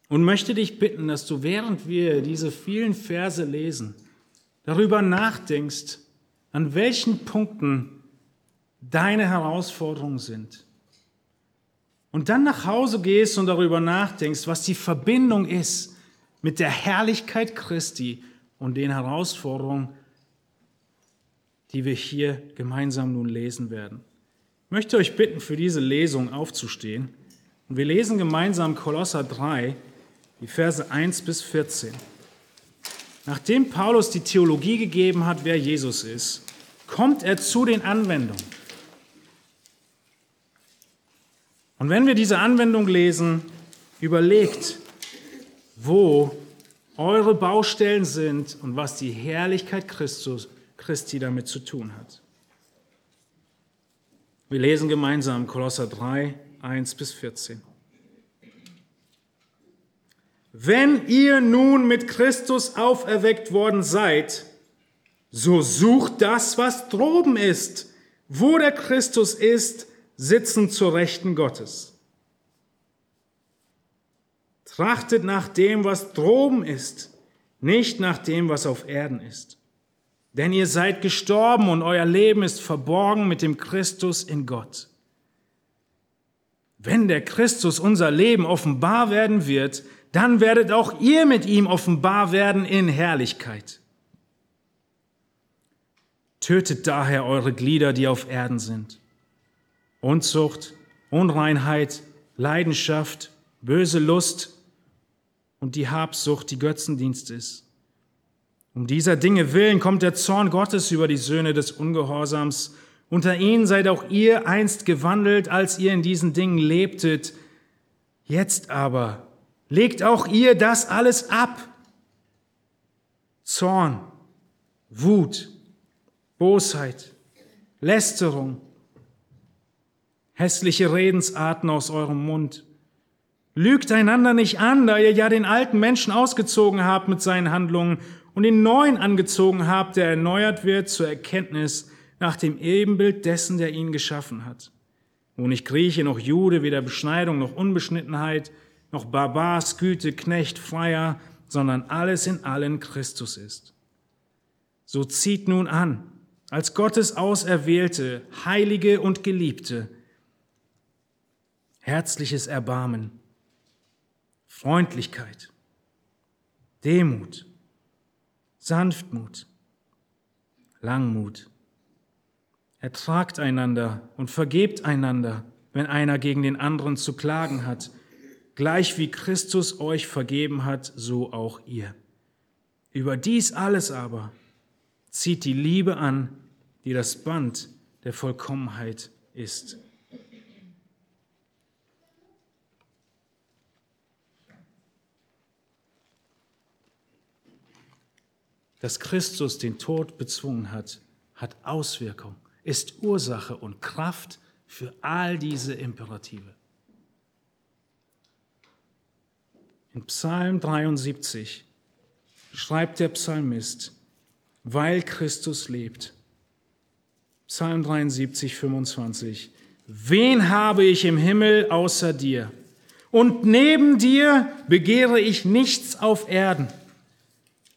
und möchte dich bitten, dass du, während wir diese vielen Verse lesen, darüber nachdenkst, an welchen Punkten deine Herausforderungen sind. Und dann nach Hause gehst und darüber nachdenkst, was die Verbindung ist mit der Herrlichkeit Christi und den Herausforderungen, die wir hier gemeinsam nun lesen werden möchte euch bitten, für diese Lesung aufzustehen. Und wir lesen gemeinsam Kolosser 3, die Verse 1 bis 14. Nachdem Paulus die Theologie gegeben hat, wer Jesus ist, kommt er zu den Anwendungen. Und wenn wir diese Anwendung lesen, überlegt, wo eure Baustellen sind und was die Herrlichkeit Christus, Christi damit zu tun hat. Wir lesen gemeinsam Kolosser 3, 1 bis 14. Wenn ihr nun mit Christus auferweckt worden seid, so sucht das, was droben ist, wo der Christus ist, sitzen zur Rechten Gottes. Trachtet nach dem, was droben ist, nicht nach dem, was auf Erden ist. Denn ihr seid gestorben und euer Leben ist verborgen mit dem Christus in Gott. Wenn der Christus unser Leben offenbar werden wird, dann werdet auch ihr mit ihm offenbar werden in Herrlichkeit. Tötet daher eure Glieder, die auf Erden sind. Unzucht, Unreinheit, Leidenschaft, böse Lust und die Habsucht, die Götzendienst ist. Um dieser Dinge willen kommt der Zorn Gottes über die Söhne des Ungehorsams. Unter ihnen seid auch ihr einst gewandelt, als ihr in diesen Dingen lebtet. Jetzt aber legt auch ihr das alles ab. Zorn, Wut, Bosheit, Lästerung, hässliche Redensarten aus eurem Mund. Lügt einander nicht an, da ihr ja den alten Menschen ausgezogen habt mit seinen Handlungen und den neuen angezogen habt, der erneuert wird zur Erkenntnis nach dem Ebenbild dessen, der ihn geschaffen hat. Wo nicht Grieche noch Jude, weder Beschneidung noch Unbeschnittenheit, noch Barbar, Güte, Knecht, Freier, sondern alles in allen Christus ist. So zieht nun an, als Gottes Auserwählte, Heilige und Geliebte, herzliches Erbarmen, Freundlichkeit, Demut, Sanftmut, Langmut. Ertragt einander und vergebt einander, wenn einer gegen den anderen zu klagen hat. Gleich wie Christus euch vergeben hat, so auch ihr. Über dies alles aber zieht die Liebe an, die das Band der Vollkommenheit ist. Dass Christus den Tod bezwungen hat, hat Auswirkung, ist Ursache und Kraft für all diese Imperative. In Psalm 73 schreibt der Psalmist, weil Christus lebt. Psalm 73, 25. Wen habe ich im Himmel außer dir? Und neben dir begehre ich nichts auf Erden.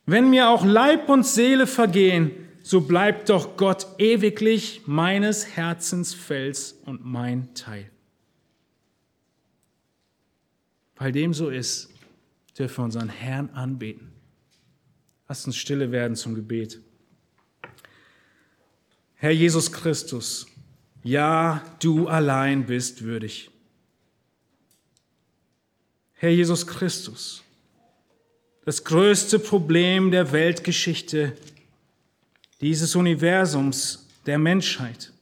Wenn mir auch Leib und Seele vergehen, so bleibt doch Gott ewiglich meines Herzens Fels und mein Teil. Weil dem so ist, dürfen wir unseren Herrn anbeten. Lass uns stille werden zum Gebet. Herr Jesus Christus, ja, du allein bist würdig. Herr Jesus Christus, das größte Problem der Weltgeschichte, dieses Universums, der Menschheit,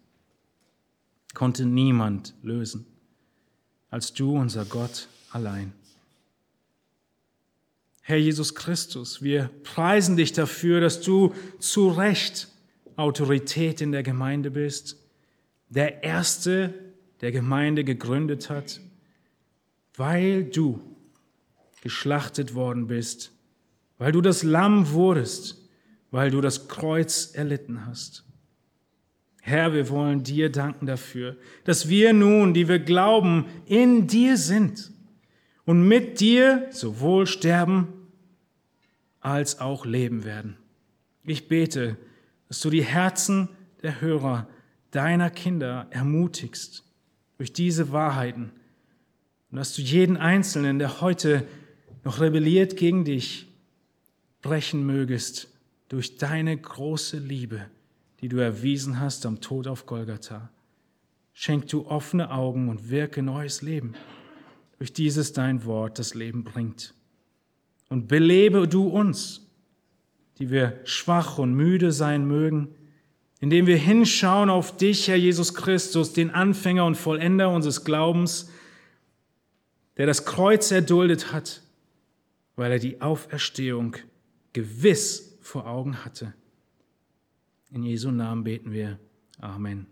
konnte niemand lösen als du, unser Gott, allein. Herr Jesus Christus, wir preisen dich dafür, dass du zu Recht Autorität in der Gemeinde bist, der Erste, der Gemeinde gegründet hat, weil du geschlachtet worden bist weil du das Lamm wurdest, weil du das Kreuz erlitten hast. Herr, wir wollen dir danken dafür, dass wir nun, die wir glauben, in dir sind und mit dir sowohl sterben als auch leben werden. Ich bete, dass du die Herzen der Hörer, deiner Kinder ermutigst durch diese Wahrheiten und dass du jeden Einzelnen, der heute noch rebelliert gegen dich, brechen mögest durch deine große Liebe, die du erwiesen hast am Tod auf Golgatha. Schenk du offene Augen und wirke neues Leben durch dieses dein Wort das Leben bringt. Und belebe du uns, die wir schwach und müde sein mögen, indem wir hinschauen auf dich, Herr Jesus Christus, den Anfänger und Vollender unseres Glaubens, der das Kreuz erduldet hat, weil er die Auferstehung gewiss vor Augen hatte. In Jesu Namen beten wir. Amen.